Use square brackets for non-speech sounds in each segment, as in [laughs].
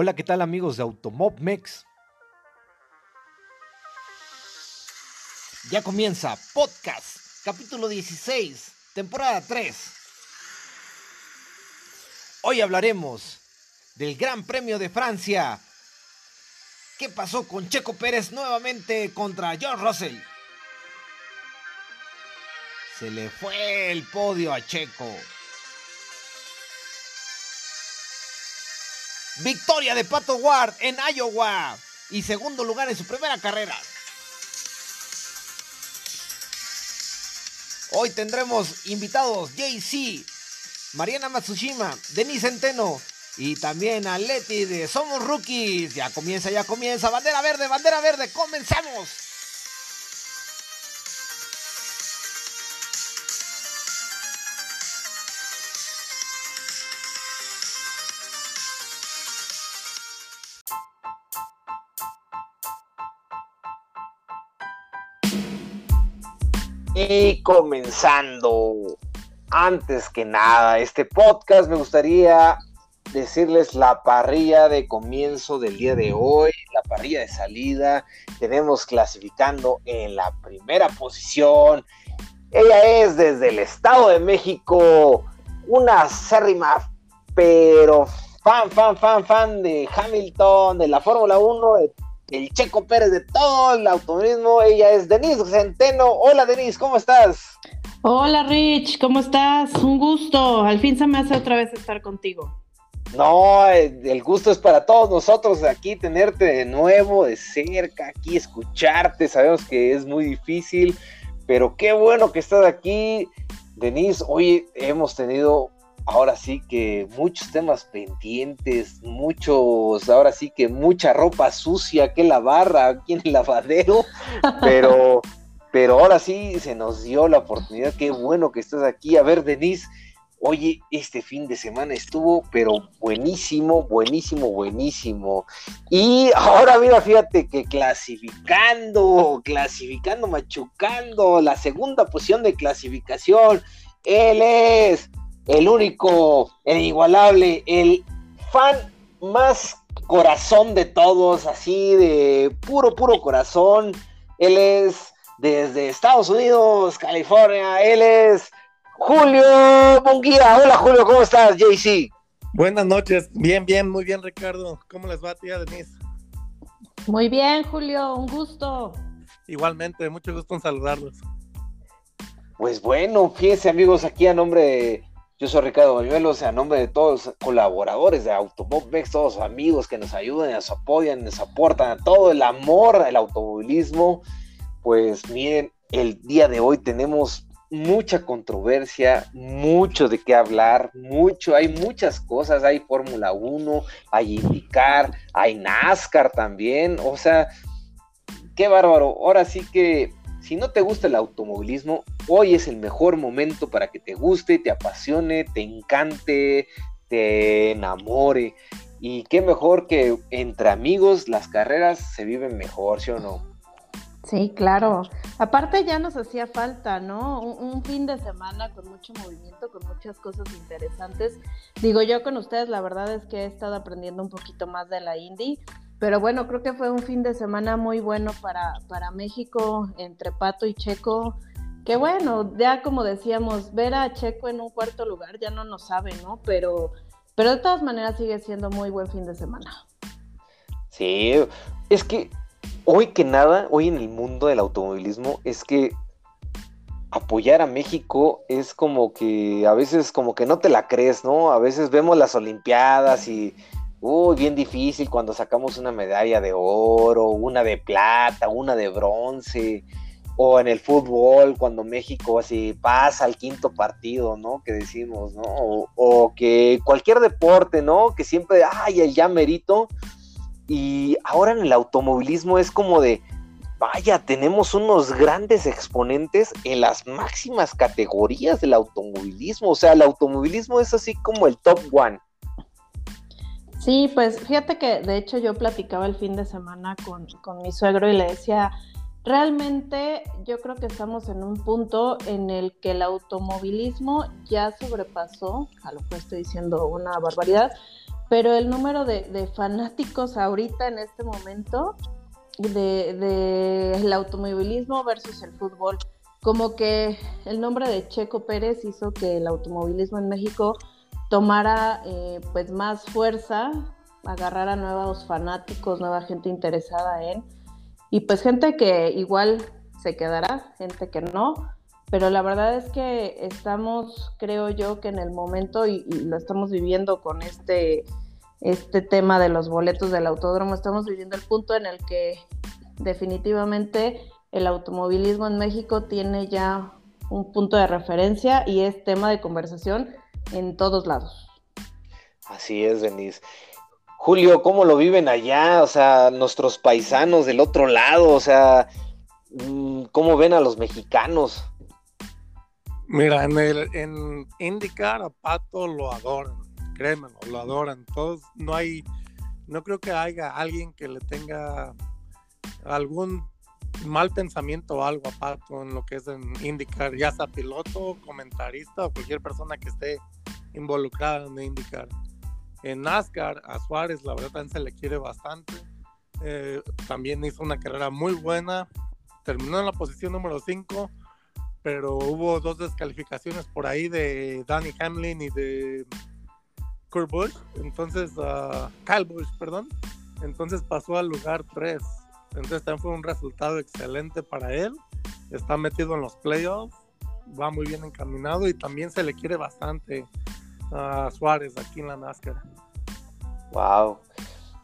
Hola, ¿qué tal amigos de Automobmex? Ya comienza podcast, capítulo 16, temporada 3. Hoy hablaremos del Gran Premio de Francia. ¿Qué pasó con Checo Pérez nuevamente contra George Russell? Se le fue el podio a Checo. Victoria de Pato Ward en Iowa y segundo lugar en su primera carrera. Hoy tendremos invitados JC, Mariana Matsushima, Denise Centeno y también a Leti de Somos Rookies. Ya comienza, ya comienza. Bandera verde, bandera verde, comenzamos. Y comenzando, antes que nada, este podcast me gustaría decirles la parrilla de comienzo del día de hoy, la parrilla de salida. Tenemos clasificando en la primera posición. Ella es desde el Estado de México, una acérrima, pero fan, fan, fan, fan de Hamilton, de la Fórmula 1, de el Checo Pérez de todo el automovilismo. Ella es Denise Centeno. Hola Denise, ¿cómo estás? Hola Rich, ¿cómo estás? Un gusto. Al fin se me hace otra vez estar contigo. No, el gusto es para todos nosotros aquí tenerte de nuevo, de cerca, aquí escucharte. Sabemos que es muy difícil, pero qué bueno que estás aquí. Denise, hoy hemos tenido ahora sí que muchos temas pendientes, muchos, ahora sí que mucha ropa sucia que lavar aquí en el lavadero, [laughs] pero, pero ahora sí se nos dio la oportunidad, qué bueno que estás aquí. A ver, Denise, oye, este fin de semana estuvo, pero buenísimo, buenísimo, buenísimo. Y ahora mira, fíjate que clasificando, clasificando, machucando, la segunda posición de clasificación, él es el único, el igualable, el fan más corazón de todos, así de puro, puro corazón. Él es desde Estados Unidos, California. Él es Julio Munguía. Hola Julio, ¿cómo estás, JC? Buenas noches, bien, bien, muy bien, Ricardo. ¿Cómo les va, tía Denise? Muy bien, Julio, un gusto. Igualmente, mucho gusto en saludarlos. Pues bueno, fíjense amigos, aquí a nombre de yo soy Ricardo Bañuelos, a nombre de todos los colaboradores de Automobilex, todos los amigos que nos ayudan, nos apoyan, nos aportan, a todo el amor al automovilismo. Pues miren, el día de hoy tenemos mucha controversia, mucho de qué hablar, mucho, hay muchas cosas, hay Fórmula 1, hay IndyCar, hay NASCAR también, o sea, qué bárbaro. Ahora sí que si no te gusta el automovilismo, hoy es el mejor momento para que te guste, te apasione, te encante, te enamore. Y qué mejor que entre amigos las carreras se viven mejor, ¿sí o no? Sí, claro. Aparte ya nos hacía falta, ¿no? Un, fin de semana con mucho movimiento, con muchas cosas interesantes. Digo yo con ustedes, la verdad es que he estado aprendiendo un poquito más de la Indy pero bueno, creo que fue un fin de semana muy bueno para, para México, entre Pato y Checo. Que bueno, ya como decíamos, ver a Checo en un cuarto lugar ya no nos sabe, ¿no? Pero, pero de todas maneras sigue siendo muy buen fin de semana. Sí, es que hoy que nada, hoy en el mundo del automovilismo, es que apoyar a México es como que a veces como que no te la crees, ¿no? A veces vemos las Olimpiadas y Uy, bien difícil cuando sacamos una medalla de oro, una de plata, una de bronce, o en el fútbol cuando México así pasa al quinto partido, ¿no? Que decimos, ¿no? O, que cualquier deporte, ¿no? Que siempre, ay, el ya merito. Y ahora en el automovilismo es como de, vaya, tenemos unos grandes exponentes en las máximas categorías del automovilismo. O sea, el automovilismo es así como el top one. Sí, pues fíjate que de hecho yo platicaba el fin de semana con, mi suegro y le decía, realmente yo creo que estamos en un punto en el que el automovilismo ya sobrepasó, a lo que estoy diciendo una barbaridad, pero el número de, fanáticos ahorita en este momento del de, el automovilismo versus el fútbol, como que el nombre de Checo Pérez hizo que el automovilismo en México tomara eh, pues más fuerza, agarrara nuevos fanáticos, nueva gente interesada en, y pues gente que igual se quedará, gente que no, pero la verdad es que estamos, creo yo, que en el momento, y, lo estamos viviendo con este, este tema de los boletos del autódromo, estamos viviendo el punto en el que definitivamente el automovilismo en México tiene ya un punto de referencia y es tema de conversación en todos lados. Así es, Denise. Julio, ¿cómo lo viven allá? O sea, nuestros paisanos del otro lado, o sea, mm, ¿cómo ven a los mexicanos? Mira, en, el, en IndyCar a Pato lo adoran, créeme, lo adoran. Todos, no hay, no creo que haya alguien que le tenga algún mal pensamiento o algo a en lo que es en IndyCar, ya sea piloto, comentarista o cualquier persona que esté involucrada en IndyCar. En NASCAR, a Suárez, la verdad también se le quiere bastante. Eh, también hizo una carrera muy buena. Terminó en la posición número 5 pero hubo dos descalificaciones por ahí de Danny Hamlin y de Kurt Busch, entonces, uh, Kyle Busch, perdón, entonces pasó al lugar 3, entonces también fue un resultado excelente para él, está metido en los playoffs, va muy bien encaminado y también se le quiere bastante a Suárez aquí en la NASCAR. Wow.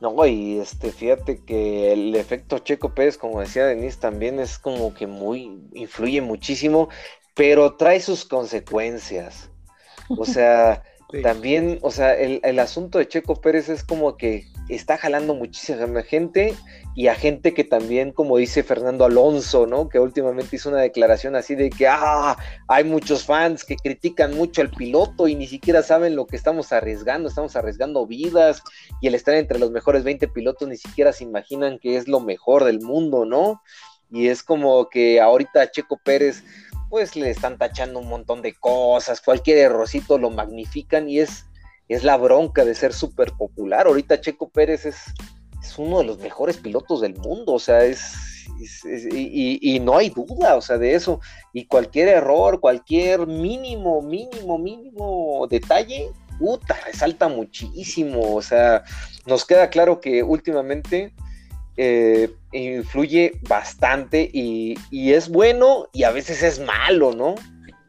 No, y este, fíjate que el efecto Checo Pérez, como decía Denise, también es como que muy, influye muchísimo, pero trae sus consecuencias. O sea, [laughs] también, o sea, el, el, asunto de Checo Pérez es como que está jalando muchísima gente y a gente que también, como dice Fernando Alonso, ¿no? Que últimamente hizo una declaración así de que, ah, hay muchos fans que critican mucho al piloto y ni siquiera saben lo que estamos arriesgando, estamos arriesgando vidas y el estar entre los mejores 20 pilotos ni siquiera se imaginan que es lo mejor del mundo, ¿no? Y es como que ahorita Checo Pérez, pues le están tachando un montón de cosas, cualquier errorcito lo magnifican y es, es la bronca de ser súper popular. Ahorita Checo Pérez es es uno de los mejores pilotos del mundo, o sea, es, y, no hay duda, o sea, de eso. Y cualquier error, cualquier mínimo, mínimo, mínimo detalle, puta, resalta muchísimo, o sea, nos queda claro que últimamente eh, influye bastante y, es bueno y a veces es malo, ¿no?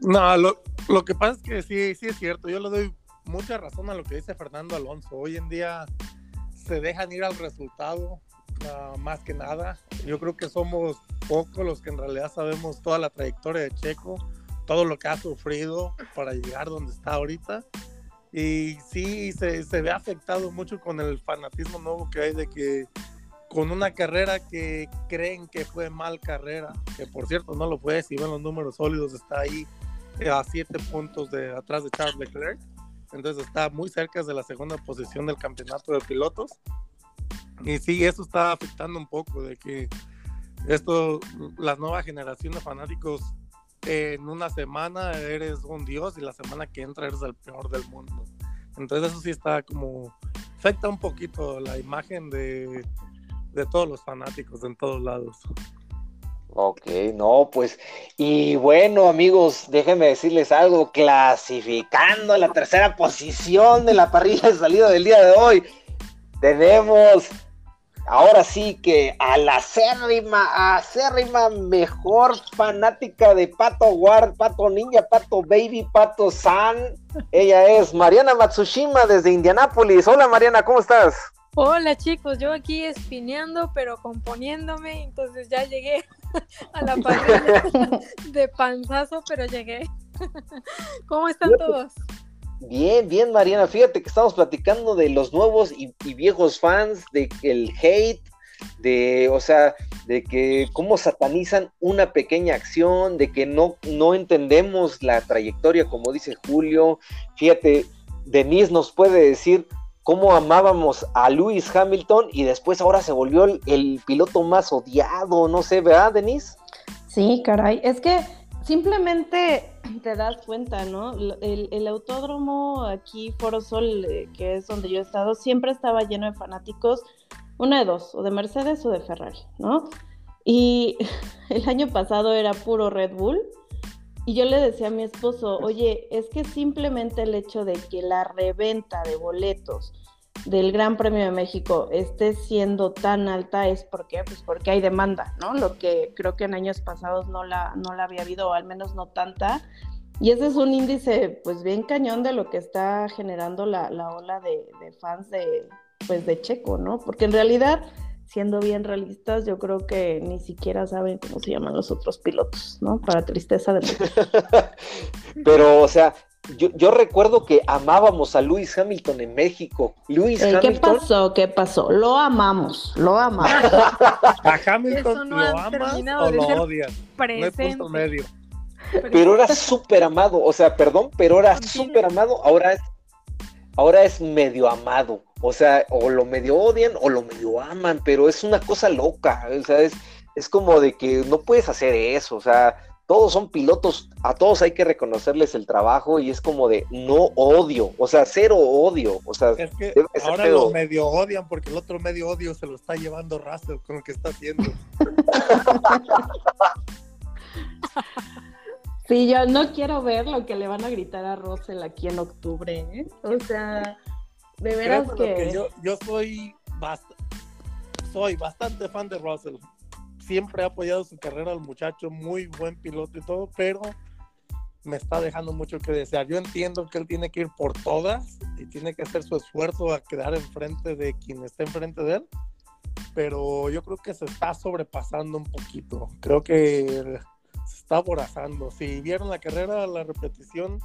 No, lo, lo que pasa es que sí, sí es cierto, yo le doy mucha razón a lo que dice Fernando Alonso. Hoy en día se dejan ir al resultado uh, más que nada. Yo creo que somos pocos los que en realidad sabemos toda la trayectoria de Checo, todo lo que ha sufrido para llegar donde está ahorita. Y sí, se, se ve afectado mucho con el fanatismo nuevo que hay de que con una carrera que creen que fue mal carrera, que por cierto no lo fue, si ven los números sólidos, está ahí a siete puntos de atrás de Charles Leclerc entonces está muy cerca de la segunda posición del campeonato de pilotos. Y sí, eso está afectando un poco de que esto, la nueva generación de fanáticos, en una semana eres un dios y la semana que entra eres el peor del mundo. Entonces eso sí está como, afecta un poquito la imagen de, de todos los fanáticos en todos lados. Ok, no, pues, y bueno, amigos, déjenme decirles algo, clasificando la tercera posición de la parrilla de salida del día de hoy, tenemos ahora sí que a la acérrima, acérrima mejor fanática de Pato Guard, Pato Ninja, Pato Baby, Pato San, ella es Mariana Matsushima desde Indianápolis. Hola Mariana, ¿cómo estás? Hola chicos, yo aquí espineando, pero componiéndome, entonces ya llegué a la parrilla [laughs] de panzazo, pero llegué. [laughs] ¿Cómo están todos? Bien, bien, Mariana. Fíjate que estamos platicando de los nuevos y, viejos fans, de el hate, de, o sea, de que cómo satanizan una pequeña acción, de que no, no entendemos la trayectoria, como dice Julio. Fíjate, Denise nos puede decir cómo amábamos a Lewis Hamilton y después ahora se volvió el, piloto más odiado, no sé, ¿verdad, Denise? Sí, caray, es que simplemente [clears throat] te das cuenta, ¿no? El, el autódromo aquí, Foro Sol, eh, que es donde yo he estado, siempre estaba lleno de fanáticos, una de dos, o de Mercedes o de Ferrari, ¿no? Y [laughs] el año pasado era puro Red Bull. Y yo le decía a mi esposo, oye, es que simplemente el hecho de que la reventa de boletos del Gran Premio de México esté siendo tan alta es porque pues porque hay demanda, ¿no? Lo que creo que en años pasados no la no la había habido o al menos no tanta. Y ese es un índice pues bien cañón de lo que está generando la, la ola de, de, fans de pues de Checo, ¿no? Porque en realidad siendo bien realistas, yo creo que ni siquiera saben cómo se llaman los otros pilotos, ¿no? Para tristeza de [laughs] Pero, o sea, yo, recuerdo que amábamos a Luis Hamilton en México. Luis eh, ¿Qué pasó? ¿Qué pasó? Lo amamos, lo amamos. [laughs] a Hamilton lo amas o lo odias. No medio. Pero era súper amado, o sea, perdón, pero era súper amado, ahora es, ahora es medio amado. O sea, o lo medio odian o lo medio aman, pero es una cosa loca. O sea, es, es como de que no puedes hacer eso. O sea, todos son pilotos, a todos hay que reconocerles el trabajo y es como de no odio, o sea, cero odio, o sea, es que ahora lo medio odian porque el otro medio odio se lo está llevando Russell con lo que está haciendo. [laughs] Sí, yo no quiero ver lo que le van a gritar a Russell aquí en octubre, ¿eh? O sea, de veras que... yo, yo soy, soy bastante fan de Russell siempre ha apoyado su carrera al muchacho, muy buen piloto y todo, pero me está dejando mucho que desear. Yo entiendo que él tiene que ir por todas y tiene que hacer su esfuerzo a quedar enfrente de quien esté enfrente de él, pero yo creo que se está sobrepasando un poquito. Creo que está aborazando. Si vieron la carrera, la repetición,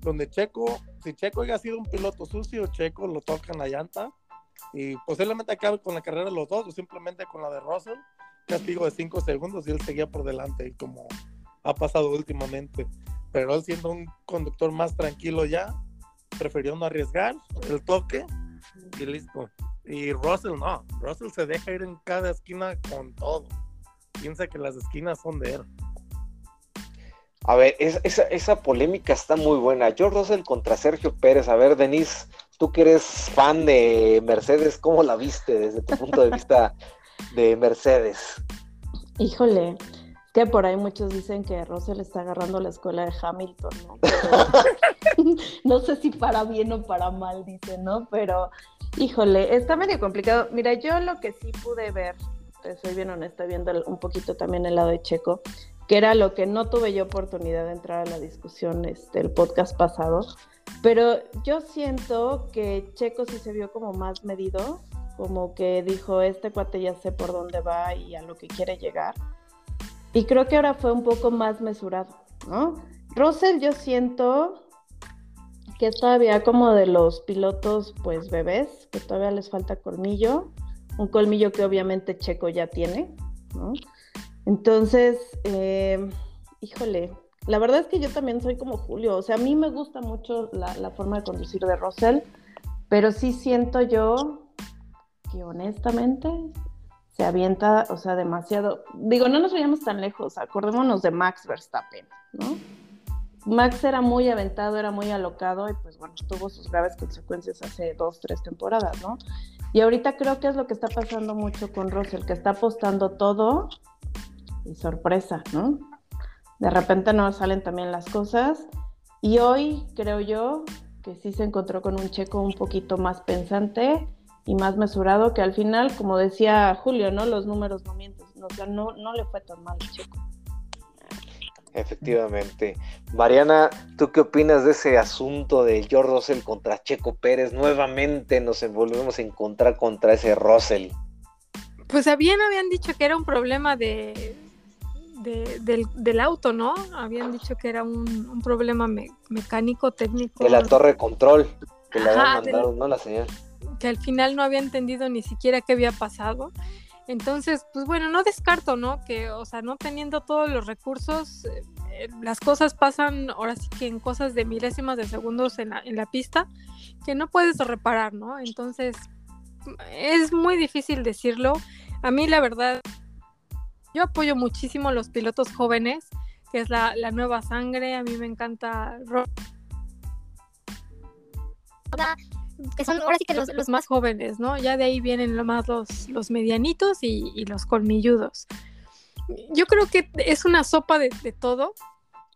donde Checo, si Checo haya sido un piloto sucio, Checo lo toca en la llanta y posiblemente acabe con la carrera los dos o simplemente con la de Russell castigo de 5 segundos y él seguía por delante, como ha pasado últimamente. Pero él siendo un conductor más tranquilo ya, prefirió no arriesgar el toque y listo. Y Russell no, Russell se deja ir en cada esquina con todo. Piensa que las esquinas son de él. A ver, esa, esa polémica está muy buena. George Russell contra Sergio Pérez. A ver, Denise, tú que eres fan de Mercedes, ¿cómo la viste desde tu punto de vista de Mercedes. Híjole, que por ahí muchos dicen que Russell está agarrando la escuela de Hamilton, ¿no? [laughs] no sé si para bien o para mal, dice, ¿no? Pero, híjole, está medio complicado. Mira, yo lo que sí pude ver, soy bien honesta, viendo un poquito también el lado de Checo, que era lo que no tuve yo oportunidad de entrar a la discusión este, el podcast pasado, pero yo siento que Checo sí se vio como más medido, como que dijo, este cuate ya sé por dónde va y a lo que quiere llegar. Y creo que ahora fue un poco más mesurado, ¿no? Russell yo siento que es todavía como de los pilotos pues bebés, que todavía les falta colmillo, un colmillo que obviamente Checo ya tiene, ¿no? Entonces, eh, híjole, la verdad es que yo también soy como Julio, o sea, a mí me gusta mucho la, la forma de conducir de Russell, pero sí siento yo que honestamente se avienta, o sea, demasiado. Digo, no nos vayamos tan lejos, acordémonos de Max Verstappen, ¿no? Max era muy aventado, era muy alocado y pues bueno, tuvo sus graves consecuencias hace dos, tres temporadas, ¿no? Y ahorita creo que es lo que está pasando mucho con Russell, que está apostando todo y sorpresa, ¿no? De repente no salen también las cosas y hoy creo yo que sí se encontró con un checo un poquito más pensante y más mesurado, que al final, como decía Julio, ¿no? Los números no mienten, o sea, no, no le fue tan mal Checo. Efectivamente. Mariana, ¿tú qué opinas de ese asunto de George Russell contra Checo Pérez? Nuevamente nos volvemos a encontrar contra ese Russell. Pues bien habían dicho que era un problema de, del, auto, ¿no? Habían dicho que era un, problema mecánico, técnico. De la torre de control, que le habían mandado, ¿no? La señal que al final no había entendido ni siquiera qué había pasado. Entonces, pues bueno, no descarto, ¿no? Que, o sea, no teniendo todos los recursos, eh, las cosas pasan ahora sí que en cosas de milésimas de segundos en la, en la pista que no puedes reparar, ¿no? Entonces, es muy difícil decirlo. A mí, la verdad, yo apoyo muchísimo los pilotos jóvenes que es la, nueva sangre. A mí me encanta que son ahora sí que los, más jóvenes, ¿no? Ya de ahí vienen lo más los, medianitos y, los colmilludos. Yo creo que es una sopa de, todo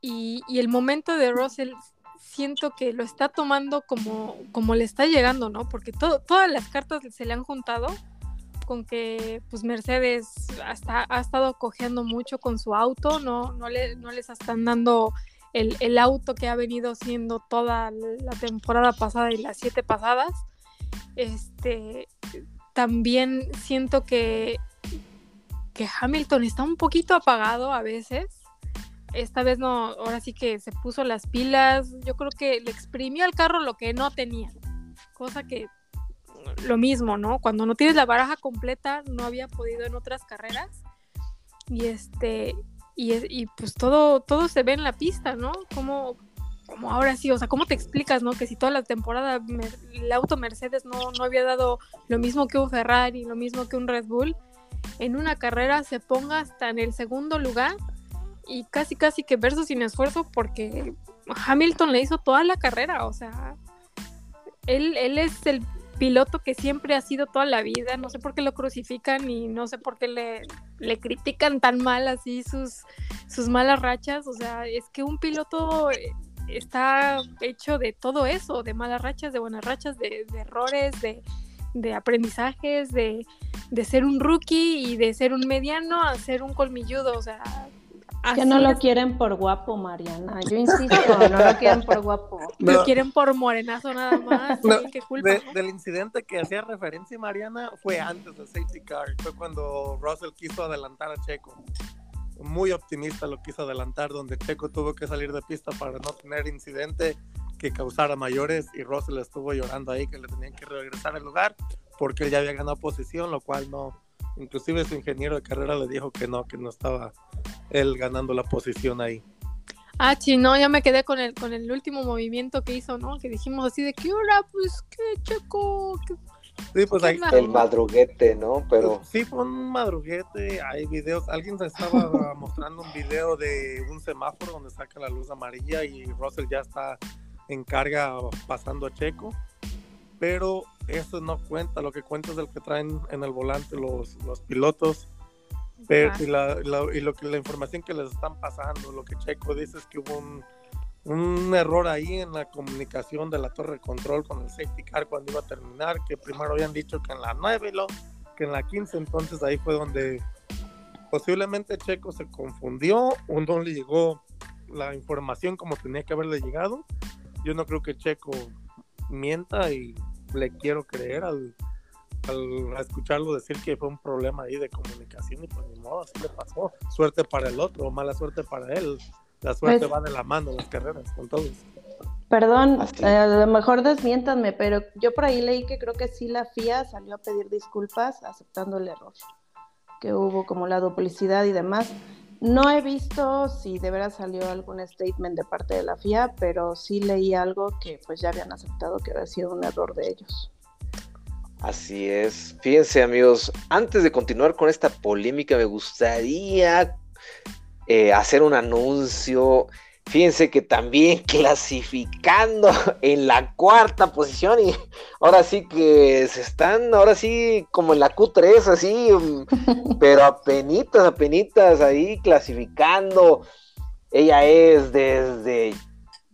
y, y, el momento de Russell siento que lo está tomando como, como le está llegando, ¿no? Porque todo, todas las cartas se le han juntado con que pues Mercedes hasta, ha estado cojeando mucho con su auto, no, no, le, no les están dando el, el, auto que ha venido siendo toda la temporada pasada y las siete pasadas. Este, también siento que, que Hamilton está un poquito apagado a veces. Esta vez no, ahora sí que se puso las pilas. Yo creo que le exprimió al carro lo que no tenía. Cosa que lo mismo, ¿no? Cuando no tienes la baraja completa, no había podido en otras carreras. Y este, y, y, pues todo, todo se ve en la pista, ¿no? Como, como ahora sí, o sea, ¿cómo te explicas, no? Que si toda la temporada el auto Mercedes no, no había dado lo mismo que un Ferrari, lo mismo que un Red Bull, en una carrera se ponga hasta en el segundo lugar y casi casi que verso sin esfuerzo porque Hamilton le hizo toda la carrera, o sea, él, él es el piloto que siempre ha sido toda la vida, no sé por qué lo crucifican y no sé por qué le, le critican tan mal así sus, sus malas rachas, o sea, es que un piloto está hecho de todo eso, de malas rachas, de buenas rachas, de, de errores, de, de aprendizajes, de, de, ser un rookie y de ser un mediano a ser un colmilludo, o sea, que no lo quieren por guapo, Mariana. Yo [laughs] insisto, no lo quieren por guapo. No. Lo quieren por morenazo nada más. No, ¿Qué culpa? De, del incidente que hacía referencia Mariana fue antes del safety car. Fue cuando Russell quiso adelantar a Checo. Muy optimista lo quiso adelantar, donde Checo tuvo que salir de pista para no tener incidente que causara mayores y Russell estuvo llorando ahí que le tenían que regresar al lugar porque él ya había ganado posición, lo cual no, inclusive su ingeniero de carrera le dijo que no, que no estaba él ganando la posición ahí. Ah, sí, no, ya me quedé con el, con el último movimiento que hizo, ¿no? Que dijimos así de que hora, pues qué checo. ¿Qué, sí, pues ahí. El madruguete, ¿no? Pero. Sí, fue un madruguete. Hay videos. Alguien se estaba [laughs] mostrando un video de un semáforo donde saca la luz amarilla y Russell ya está en carga pasando a Checo. Pero eso no cuenta. Lo que cuenta es el que traen en el volante los, los pilotos pero, y, la, la, y, lo que la información que les están pasando, lo que Checo dice es que hubo un, un, error ahí en la comunicación de la torre de control con el safety car cuando iba a terminar, que primero habían dicho que en la 9 lo, que en la 15, entonces ahí fue donde posiblemente Checo se confundió o no le llegó la información como tenía que haberle llegado. Yo no creo que Checo mienta y le quiero creer al, al escucharlo decir que fue un problema ahí de comunicación y pues ni modo, así le pasó. Suerte para el otro, mala suerte para él. La suerte pues, va de la mano las carreras con todos. Perdón, eh, a lo mejor desmiéntanme, pero yo por ahí leí que creo que sí la FIA salió a pedir disculpas aceptando el error que hubo como la duplicidad y demás. No he visto si de veras salió algún statement de parte de la FIA, pero sí leí algo que pues ya habían aceptado que había sido un error de ellos. Así es. Fíjense amigos, antes de continuar con esta polémica, me gustaría eh, hacer un anuncio. Fíjense que también [laughs] clasificando en la cuarta posición y ahora sí que se están, ahora sí como en la Q3, así, mm, pero apenitas, apenitas ahí clasificando. Ella es desde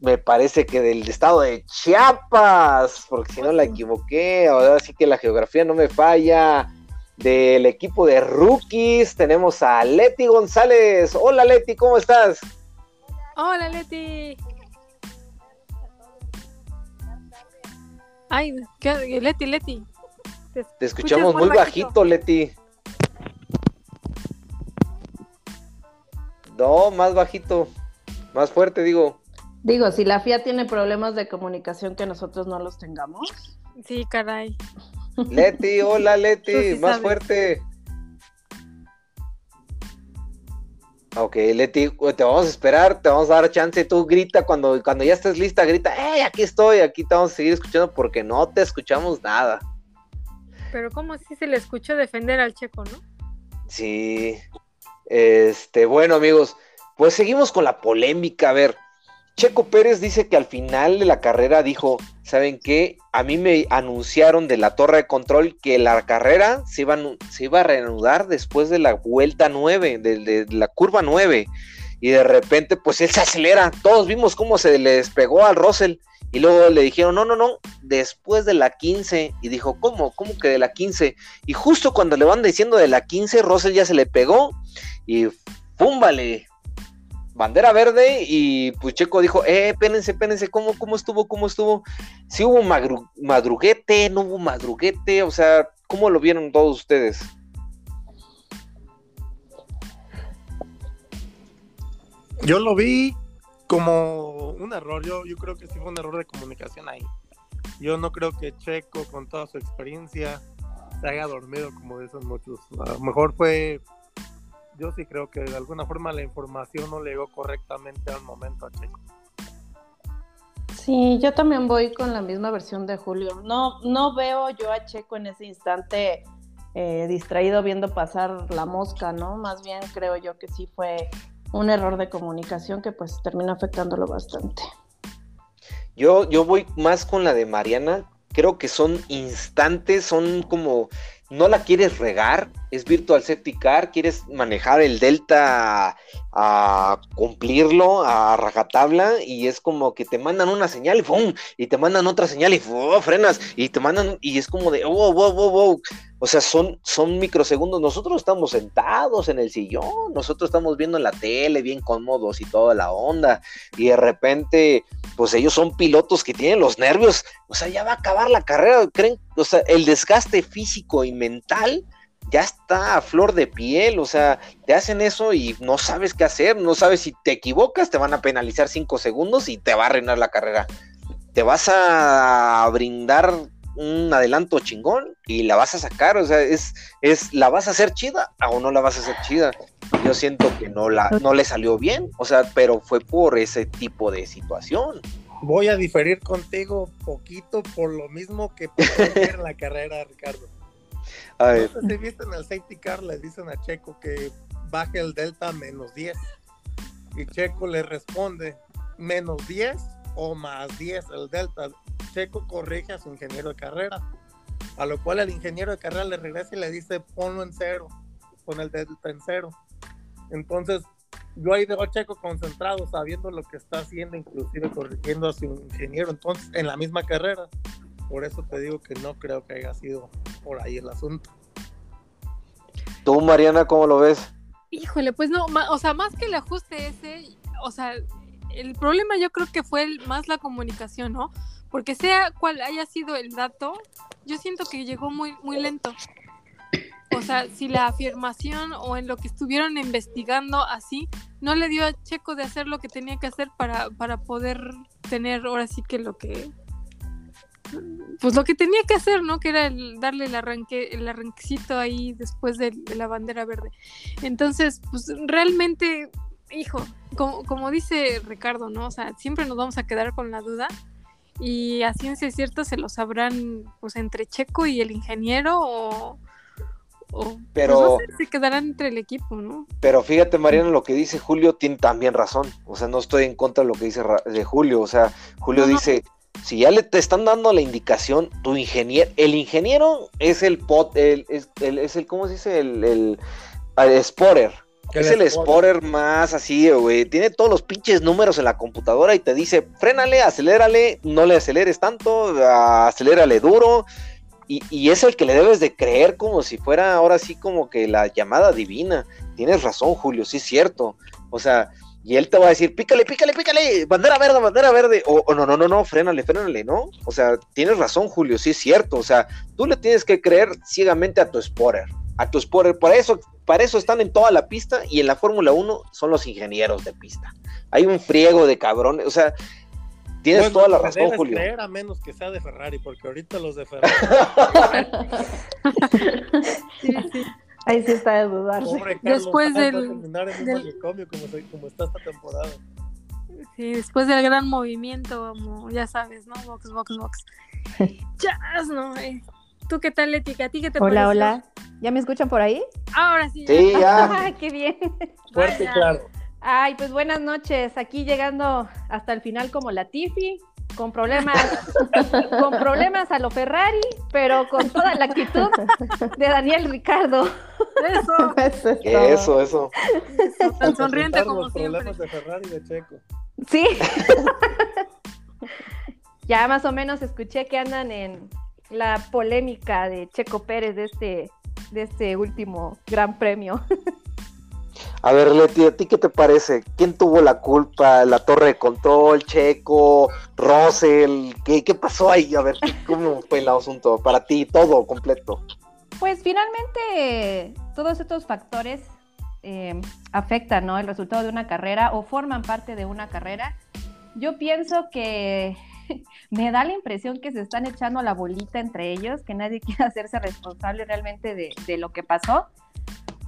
me parece que del estado de Chiapas, porque si no la equivoqué, ahora sí que la geografía no me falla. Del equipo de rookies tenemos a Leti González. Hola Leti, ¿cómo estás? Hola Leti. Ay, ¿qué? Leti, Leti. Te, Te escuchamos muy bajito, bajito Leti. No, más bajito. Más fuerte, digo. Digo, si la FIA tiene problemas de comunicación que nosotros no los tengamos. Sí, caray. Leti, hola Leti, [laughs] sí más sabes. fuerte. Ok, Leti, te vamos a esperar, te vamos a dar chance. Tú grita cuando, cuando ya estés lista, grita, ¡hey, aquí estoy! Aquí te vamos a seguir escuchando porque no te escuchamos nada. Pero como si se le escuchó defender al checo, ¿no? Sí. Este, bueno, amigos, pues seguimos con la polémica. A ver, Checo Pérez dice que al final de la carrera dijo, ¿saben qué? A mí me anunciaron de la torre de control que la carrera se iba, a reanudar después de la vuelta 9, de, la curva 9. Y de repente, pues él se acelera. Todos vimos cómo se le despegó al Russell. Y luego le dijeron, no, no, no, después de la 15. Y dijo, ¿cómo? ¿Cómo que de la 15? Y justo cuando le van diciendo de la 15, Russell ya se le pegó. Y ¡púmbale! Bandera verde y pues Checo dijo, eh, espérense, espérense, ¿cómo, cómo estuvo, cómo estuvo? Si hubo madruguete, no hubo madruguete, o sea, ¿cómo lo vieron todos ustedes? Yo lo vi como un error, yo, yo creo que sí fue un error de comunicación ahí. Yo no creo que Checo, con toda su experiencia, se haya dormido como dicen muchos. A lo mejor fue yo sí creo que de alguna forma la información no llegó correctamente al momento a Checo. Sí, yo también voy con la misma versión de Julio. No, no veo yo a Checo en ese instante eh, distraído viendo pasar la mosca, ¿no? Más bien creo yo que sí fue un error de comunicación que pues termina afectándolo bastante. Yo, yo voy más con la de Mariana. Creo que son instantes, son como no la quieres regar, es Virtual Safety Car, quieres manejar el Delta a cumplirlo a rajatabla y es como que te mandan una señal y ¡fum! y te mandan otra señal y frenas y te mandan y es como de wow, wow, wow, wow. O sea, son, son microsegundos. Nosotros estamos sentados en el sillón, nosotros estamos viendo la tele bien cómodos y toda la onda. Y de repente, pues ellos son pilotos que tienen los nervios. O sea, ya va a acabar la carrera. Creen, o sea, el desgaste físico y mental ya está a flor de piel, o sea, te hacen eso y no sabes qué hacer, no sabes si te equivocas, te van a penalizar cinco segundos y te va a arruinar la carrera. Te vas a brindar un adelanto chingón y la vas a sacar, o sea, es, es, ¿la vas a hacer chida o no la vas a hacer chida? Yo siento que no, la, no le salió bien, o sea, pero fue por ese tipo de situación. Voy a diferir contigo poquito por lo mismo que en la carrera, Ricardo. A ver. No sé si viste en el safety car, le dicen a Checo que baje el delta menos 10. Y Checo le responde, menos 10 o más 10 el delta. Checo corrige a su ingeniero de carrera. A lo cual el ingeniero de carrera le regresa y le dice, ponlo en cero, pon el delta en cero. Entonces, yo ahí dejo a Checo concentrado, sabiendo lo que está haciendo, inclusive corrigiendo a su ingeniero, entonces, en la misma carrera. Por eso te digo que no creo que haya sido por ahí el asunto. ¿Tú, Mariana, cómo lo ves? Híjole, pues no, o sea, más que el ajuste ese, o sea, el problema yo creo que fue más la comunicación, ¿no? Porque sea cual haya sido el dato, yo siento que llegó muy, muy lento. O sea, si la afirmación o en lo que estuvieron investigando así, no le dio a Checo de hacer lo que tenía que hacer para, para poder tener ahora sí que lo que pues lo que tenía que hacer, ¿no? Que era el, darle el arranque, el arranquecito ahí después de, la bandera verde. Entonces, pues realmente, hijo, como, como, dice Ricardo, ¿no? O sea, siempre nos vamos a quedar con la duda. Y a ciencia cierta se lo sabrán, pues, entre Checo y el ingeniero o, o pero pues, se quedarán entre el equipo, ¿no? Pero fíjate, Mariana, lo que dice Julio tiene también razón. O sea, no estoy en contra de lo que dice de Julio. O sea, Julio dice, si ya le te están dando la indicación, tu ingeniero, el ingeniero es el pot, el, es, el, es el ¿cómo se dice? El, el, el spotter. Es el spotter más así, güey. Tiene todos los pinches números en la computadora y te dice, frénale, acelérale, no le aceleres tanto, acelérale duro. Y, y, es el que le debes de creer como si fuera ahora sí como que la llamada divina. Tienes razón, Julio, sí es cierto. O sea, y él te va a decir, pícale, pícale, pícale, bandera verde, bandera verde. O, no, no, no, no, frénale, frénale, ¿no? O sea, tienes razón, Julio, sí es cierto. O sea, tú le tienes que creer ciegamente a tu spotter. A tu spotter. Para eso, para eso están en toda la pista y en la Fórmula 1 son los ingenieros de pista. Hay un friego de cabrones. O sea, tienes toda la razón, Julio. creer a menos que sea de Ferrari, porque ahorita los de [laughs] Ferrari. [laughs] [laughs] sí, sí. Ahí sí está de dudarse. después del, como, está esta temporada. Sí, después del gran movimiento, como ya sabes, ¿no? Box, box, box. Chas, [laughs] ¿no? Eh. ¿Tú qué tal, Leti? ¿A ti qué te Hola, hola. ¿Ya me escuchan por ahí? Ahora sí. Sí, ya. [laughs] qué bien. Fuerte, claro. Ay, pues buenas noches. Aquí llegando hasta el final como la Tifi, con problemas, con problemas a lo Ferrari, pero con toda la actitud de Daniel Ricardo. Eso. [laughs] Eso es todo. Eso, eso. Tan sonriente como los siempre. problemas de Ferrari y de Checo. Sí. [laughs] ya más o menos escuché que andan en la polémica de Checo Pérez de este, de este último gran premio. [laughs] A ver, Leti, ¿a ti qué te parece? ¿Quién tuvo la culpa? ¿La torre de control? ¿Checo? ¿Russell? ¿Qué, pasó ahí? A ver, ¿cómo fue el asunto? Para ti, todo completo. Pues finalmente todos estos factores eh, afectan ¿no? el resultado de una carrera o forman parte de una carrera. Yo pienso que [laughs] me da la impresión que se están echando la bolita entre ellos, que nadie [laughs] quiere hacerse responsable realmente de lo que pasó.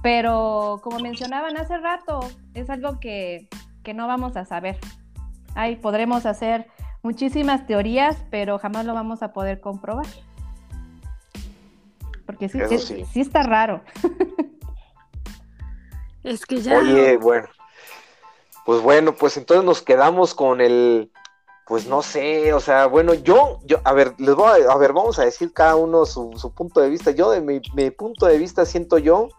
Pero como mencionaban hace rato, es algo que, que no vamos a saber. Ahí podremos hacer muchísimas teorías, pero jamás lo vamos a poder comprobar. Porque sí, Eso sí, sí. sí está raro. Es que ya. Oye, bueno. Pues bueno, pues entonces nos quedamos con el, pues no sé, o sea, bueno, yo, yo, a ver, les voy a, ver, vamos a decir cada uno su, punto de vista. Yo, de mi, punto de vista, siento yo,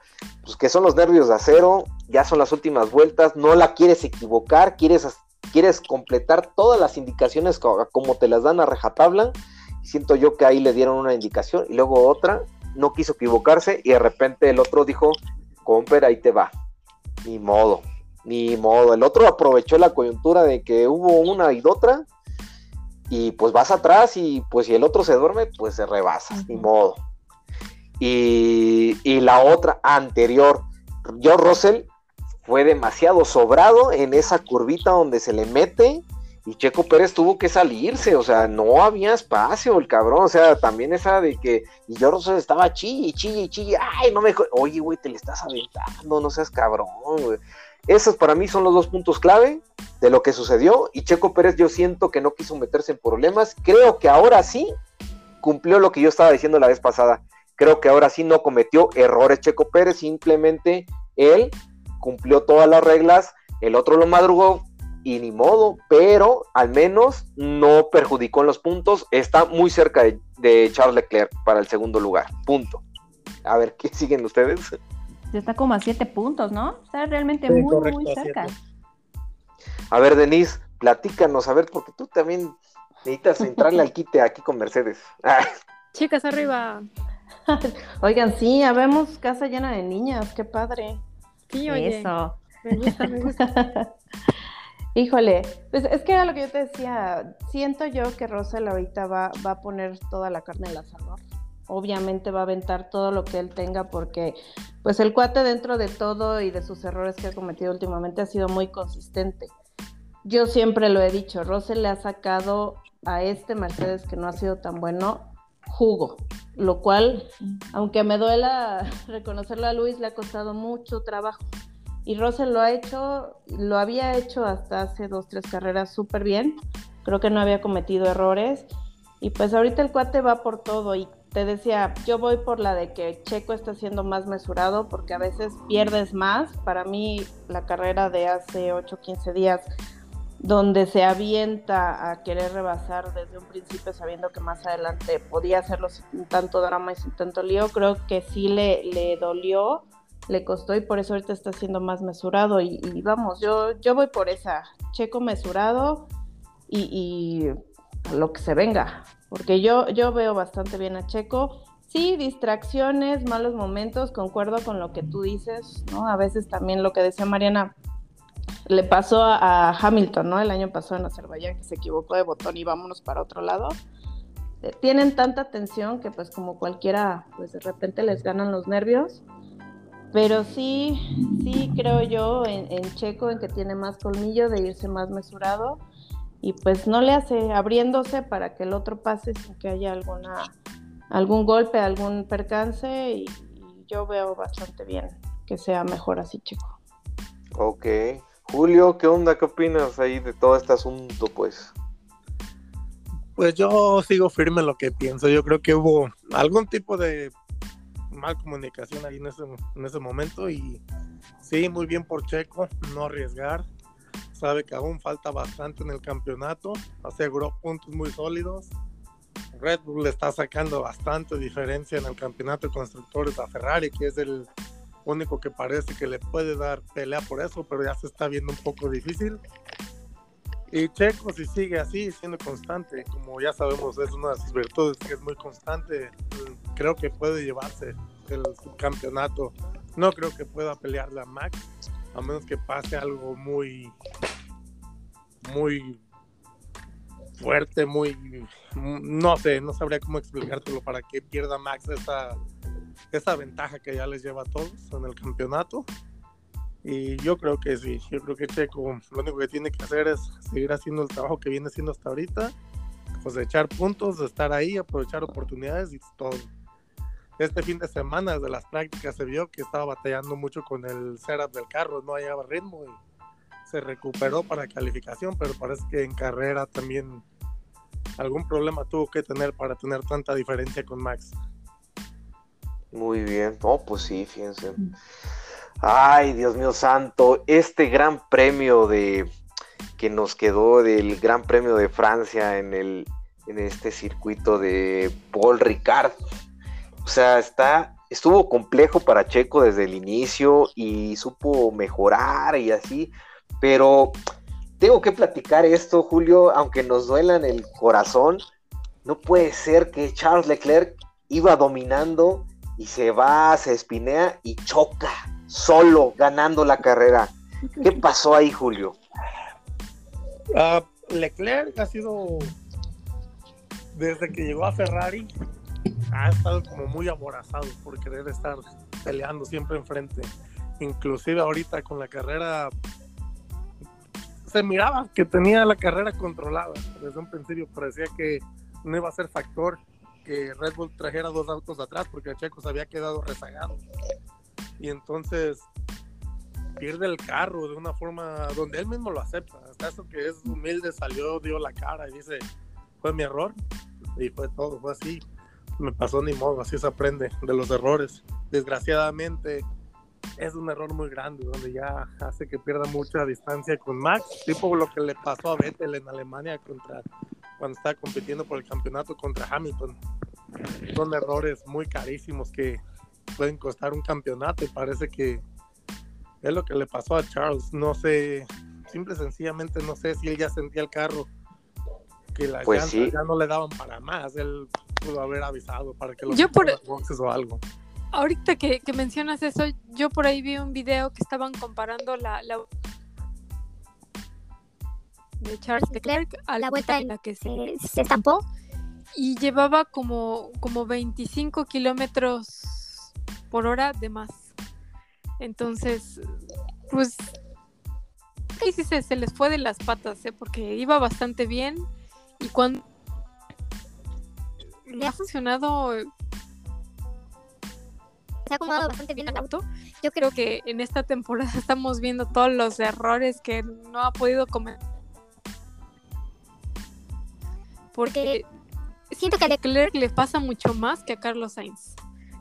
pues que son los nervios de acero, ya son las últimas vueltas, no la quieres equivocar, quieres, quieres completar todas las indicaciones co- como te las dan a rajatabla. Siento yo que ahí le dieron una indicación y luego otra, no quiso equivocarse y de repente el otro dijo, Comper, ahí te va. Ni modo, ni modo. El otro aprovechó la coyuntura de que hubo una y otra y pues vas atrás y pues si el otro se duerme, pues se rebasa, ni modo. Y, y la otra anterior, George Russell fue demasiado sobrado en esa curvita donde se le mete y Checo Pérez tuvo que salirse, o sea, no había espacio el cabrón, o sea, también esa de que y George Russell estaba chille, chille, chille, ay, no me, oye, güey, te le estás aventando, no seas cabrón, güey. Esos para mí son los dos puntos clave de lo que sucedió y Checo Pérez yo siento que no quiso meterse en problemas, creo que ahora sí cumplió lo que yo estaba diciendo la vez pasada, creo que ahora sí no cometió errores Checo Pérez, simplemente él cumplió todas las reglas, el otro lo madrugó y ni modo, pero al menos no perjudicó en los puntos, está muy cerca de, de Charles Leclerc para el segundo lugar, punto. A ver, ¿qué siguen ustedes? Ya está como a siete puntos, ¿no? Está realmente Sí, muy, correcto, muy cerca. A ver, Denise, platícanos, a ver, porque tú también necesitas entrarle al [laughs] quite aquí con Mercedes. Ah, Chicas arriba. [laughs] Oigan, sí, habemos casa llena de niñas, qué padre. Sí, oye. Eso. Me gusta, me gusta. [laughs] Híjole, pues es que era lo que yo te decía, siento yo que Russell ahorita va, va a poner toda la carne al asador. Obviamente va a aventar todo lo que él tenga porque pues el cuate dentro de todo y de sus errores que ha cometido últimamente ha sido muy consistente. Yo siempre lo he dicho, Russell le ha sacado a este Mercedes que no ha sido tan bueno jugo, lo cual, aunque me duela [laughs] reconocerlo a Luis, le ha costado mucho trabajo. Y Russell lo ha hecho, lo había hecho hasta hace dos, tres carreras súper bien. Creo que no había cometido errores. Y pues ahorita el cuate va por todo. Y te decía, yo voy por la de que Checo está siendo más mesurado porque a veces pierdes más. Para mí, la carrera de hace 8, 15 días, donde se avienta a querer rebasar desde un principio sabiendo que más adelante podía hacerlo sin tanto drama y sin tanto lío, creo que sí le, le dolió le costó y por eso ahorita está siendo más mesurado y, vamos, yo, yo voy por esa, checo mesurado y, lo que se venga, porque yo, yo veo bastante bien a Checo, sí, distracciones, malos momentos, concuerdo con lo que tú dices, ¿no? A veces también lo que decía Mariana, le pasó a, Hamilton, ¿no? El año pasado en Azerbaiyán que se equivocó de botón y vámonos para otro lado. Eh, Tienen tanta tensión que pues como cualquiera, pues de repente les ganan los nervios. Pero sí, sí creo yo en, Checo en que tiene más colmillo de irse más mesurado y pues no le hace abriéndose para que el otro pase sin que haya alguna algún golpe, algún percance y, y yo veo bastante bien que sea mejor así Checo. Ok. Julio, ¿qué onda? ¿Qué opinas ahí de todo este asunto, pues? Pues yo sigo firme en lo que pienso. Yo creo que hubo algún tipo de mal comunicación ahí en ese, en ese momento y sí, muy bien por Checo, no arriesgar. Sabe que aún falta bastante en el campeonato, aseguró puntos muy sólidos. Red Bull le está sacando bastante diferencia en el campeonato de constructores a Ferrari, que es el único que parece que le puede dar pelea por eso, pero ya se está viendo un poco difícil. Y Checo, si sigue así, siendo constante, como ya sabemos, es una de sus virtudes, que es muy constante, creo que puede llevarse el campeonato. No creo que pueda pelearle a Max, a menos que pase algo muy, muy fuerte, muy, no sé, no sabría cómo explicártelo para que pierda Max esa, esa ventaja que ya les lleva a todos en el campeonato. Y yo creo que sí, yo creo que Checo lo único que tiene que hacer es seguir haciendo el trabajo que viene haciendo hasta ahorita, pues echar puntos, estar ahí, aprovechar oportunidades y todo. Este fin de semana desde las prácticas se vio que estaba batallando mucho con el setup del carro, no hallaba ritmo y se recuperó para calificación, pero parece que en carrera también algún problema tuvo que tener para tener tanta diferencia con Max. Muy bien, oh, pues sí, fíjense. Ay, Dios mío santo, este gran premio de que nos quedó del Gran Premio de Francia en el en este circuito de Paul Ricard. O sea, está estuvo complejo para Checo desde el inicio y supo mejorar y así, pero tengo que platicar esto, Julio, aunque nos duela en el corazón, no puede ser que Charles Leclerc iba dominando y se va, se espinea y choca solo ganando la carrera. ¿Qué pasó ahí, Julio? Uh, Leclerc ha sido, desde que llegó a Ferrari, ha estado como muy aborazado por querer estar peleando siempre enfrente. Inclusive ahorita con la carrera se miraba que tenía la carrera controlada. Desde un principio parecía que no iba a ser factor que Red Bull trajera dos autos atrás porque Checo se había quedado rezagado y entonces pierde el carro de una forma donde él mismo lo acepta. Hasta eso que es humilde salió, dio la cara y dice, fue mi error y fue todo, fue así. Me pasó ni modo, así se aprende de los errores. Desgraciadamente es un error muy grande donde ya hace que pierda mucha distancia con Max, tipo lo que le pasó a Vettel en Alemania contra cuando estaba compitiendo por el campeonato contra Hamilton. Son errores muy carísimos que pueden costar un campeonato y parece que es lo que le pasó a Charles. No sé, simple sencillamente no sé si él ya sentía el carro que las pues ya no le daban para más. Él pudo haber avisado para que los yo por... boxes o algo. Ahorita que, mencionas eso, yo por ahí vi un video que estaban comparando la, la de Charles Leclerc a la vuelta en la que se, se estampó y llevaba como, como 25 kilómetros por hora de más. Entonces, pues, sí, sí se, se les fue de las patas, ¿eh? porque iba bastante bien y cuando le ha funcionado se ha acomodado bastante bien el auto. Yo creo que en esta temporada [laughs] estamos viendo todos los errores que no ha podido cometer. Porque siento que a Leclerc le pasa mucho más que a Carlos Sainz.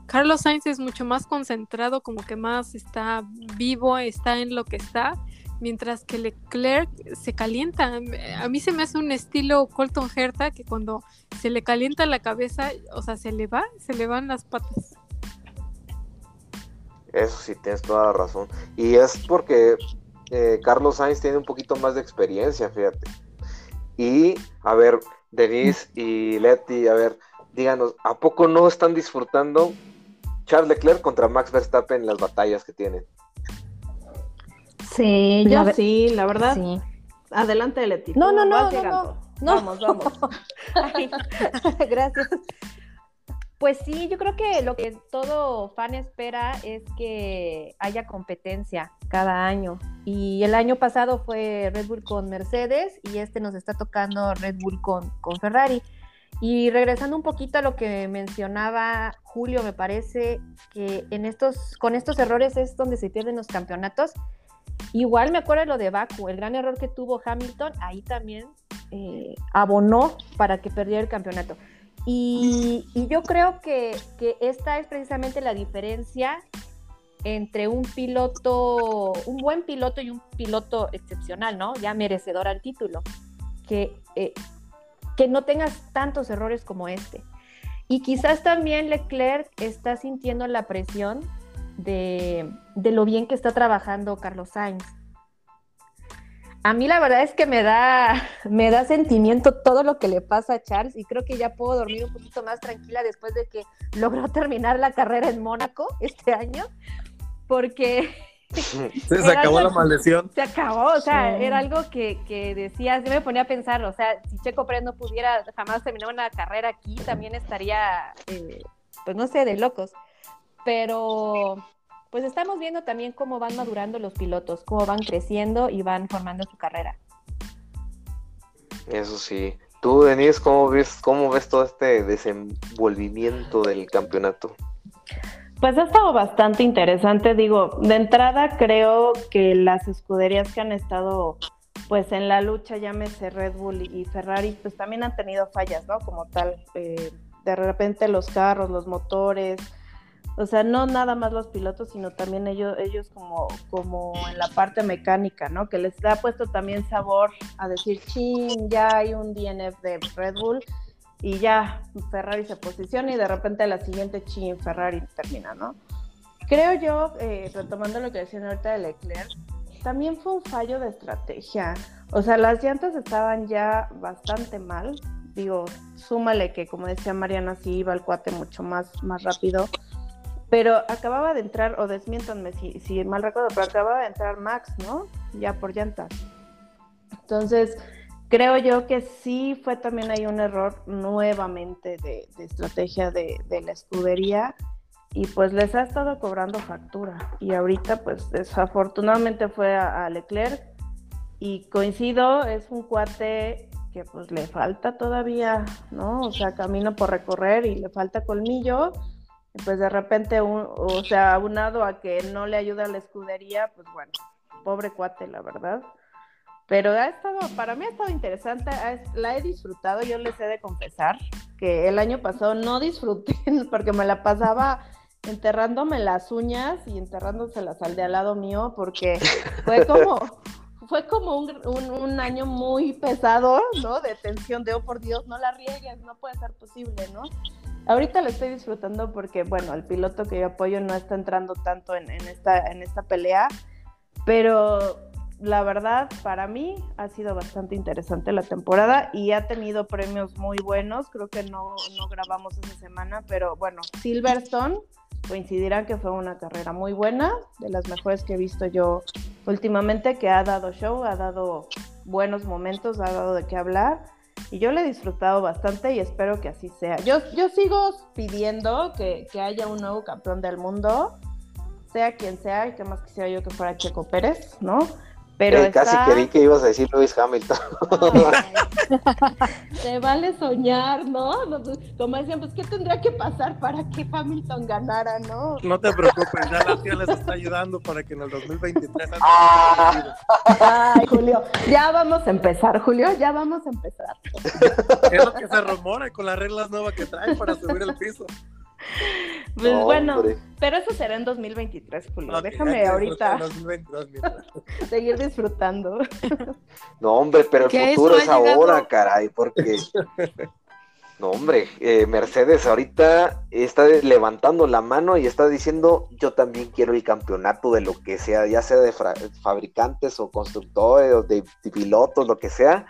Carlos Sainz es mucho más concentrado, como que más está vivo, está en lo que está, mientras que Leclerc se calienta. A mí se me hace un estilo Colton Herta que cuando se le calienta la cabeza, o sea, se le va, se le van las patas. Eso sí, tienes toda la razón. Y es porque eh, Carlos Sainz tiene un poquito más de experiencia, fíjate. Y, a ver, Denise y Letty, a ver, díganos, ¿a poco no están disfrutando Charles Leclerc contra Max Verstappen en las batallas que tienen. Sí, yo sí, la verdad. Sí. Adelante, Leti. No, no, no, no, Vamos, vamos. [laughs] [laughs] [laughs] Gracias. Pues sí, yo creo que lo que todo fan espera es que haya competencia cada año. Y el año pasado fue Red Bull con Mercedes y este nos está tocando Red Bull con, con Ferrari. Y regresando un poquito a lo que mencionaba Julio, me parece que en estos, con estos errores es donde se pierden los campeonatos. Igual me acuerdo de lo de Baku, el gran error que tuvo Hamilton, ahí también eh, abonó para que perdiera el campeonato. Y, yo creo que, que, esta es precisamente la diferencia entre un piloto, un buen piloto y un piloto excepcional, ¿no? Ya merecedor al título. Que, eh, que no tengas tantos errores como este. Y quizás también Leclerc está sintiendo la presión de, de lo bien que está trabajando Carlos Sainz. A mí la verdad es que me da, me da sentimiento todo lo que le pasa a Charles y creo que ya puedo dormir un poquito más tranquila después de que logró [laughs] terminar la carrera en Mónaco este año, porque... [laughs] se acabó la maldición. Se acabó, o sea, era algo que, que decía, yo me ponía a pensar, o sea, si Checo Pérez no pudiera jamás terminar una carrera aquí, también estaría, eh, pues no sé, de locos. Pero pues estamos viendo también cómo van madurando los pilotos, cómo van creciendo y van formando su carrera. Eso sí. Tú, Denise, ¿cómo ves, cómo ves todo este desenvolvimiento del campeonato? Pues ha estado bastante interesante, digo, de entrada creo que las escuderías que han estado pues en la lucha, llámese Red Bull y Ferrari, pues también han tenido fallas, ¿no? Como tal, eh, de repente los carros, los motores, o sea, no nada más los pilotos, sino también ellos, ellos como, como en la parte mecánica, ¿no? Que les ha puesto también sabor a decir, chin, ya hay un DNF de Red Bull y ya Ferrari se posiciona y de repente la siguiente chin Ferrari termina, ¿no? Creo yo, eh, retomando lo que decían ahorita de Leclerc, también fue un fallo de estrategia. O sea, las llantas estaban ya bastante mal. Digo, súmale que, como decía Mariana, sí iba el cuate mucho más, más rápido pero acababa de entrar, o desmiéntanme si, si mal recuerdo, pero acababa de entrar Max, ¿no? Ya por llantas. Entonces, creo yo que sí fue también ahí un error nuevamente de, estrategia de, la escudería y pues les ha estado cobrando factura. Y ahorita pues desafortunadamente fue a, a Leclerc y coincido, es un cuate que pues le falta todavía, ¿no? O sea, camino por recorrer y le falta colmillo pues de repente, o sea, aunado a que no le ayuda la escudería, pues bueno, pobre cuate, la verdad. Pero ha estado, para mí ha estado interesante, la he disfrutado, yo les he de confesar que el año pasado no disfruté [laughs] porque me la pasaba enterrándome las uñas y enterrándoselas al de al lado mío porque fue como, fue como un, un, año muy pesado, ¿no? De tensión de, oh por Dios, no la riegues, no puede ser posible, ¿no? Ahorita lo estoy disfrutando porque, bueno, el piloto que yo apoyo no está entrando tanto en, esta, en esta pelea, pero la verdad, para mí ha sido bastante interesante la temporada y ha tenido premios muy buenos. Creo que no, no grabamos esa semana, pero bueno, Silverstone coincidirán que fue una carrera muy buena, de las mejores que he visto yo últimamente, que ha dado show, ha dado buenos momentos, ha dado de qué hablar. Y yo le he disfrutado bastante y espero que así sea. Yo, yo sigo pidiendo que, que haya un nuevo campeón del mundo, sea quien sea, y que más quisiera yo que fuera Checo Pérez, ¿no? Pero eh, Casi creí que ibas a decir Luis Hamilton. [laughs] te vale soñar, ¿no? Pues, como decían, pues, ¿qué tendría que pasar para que Hamilton ganara, no? No te preocupes, ya la tía les está ayudando para que en el 2023... Ah. [laughs] Ay, Julio, ya vamos a empezar, Julio, ya vamos a empezar. Es lo que se rumora con las reglas nuevas que traen para subir el piso. [laughs] Pues bueno, pero eso será en 2023, Julio. Déjame ahorita [laughs] seguir disfrutando. [laughs] No, hombre, pero el futuro es ahora, caray, porque. No, hombre, eh, Mercedes ahorita está levantando la mano y está diciendo, yo también quiero el campeonato de lo que sea, ya sea de fabricantes o constructores o de, pilotos, lo que sea,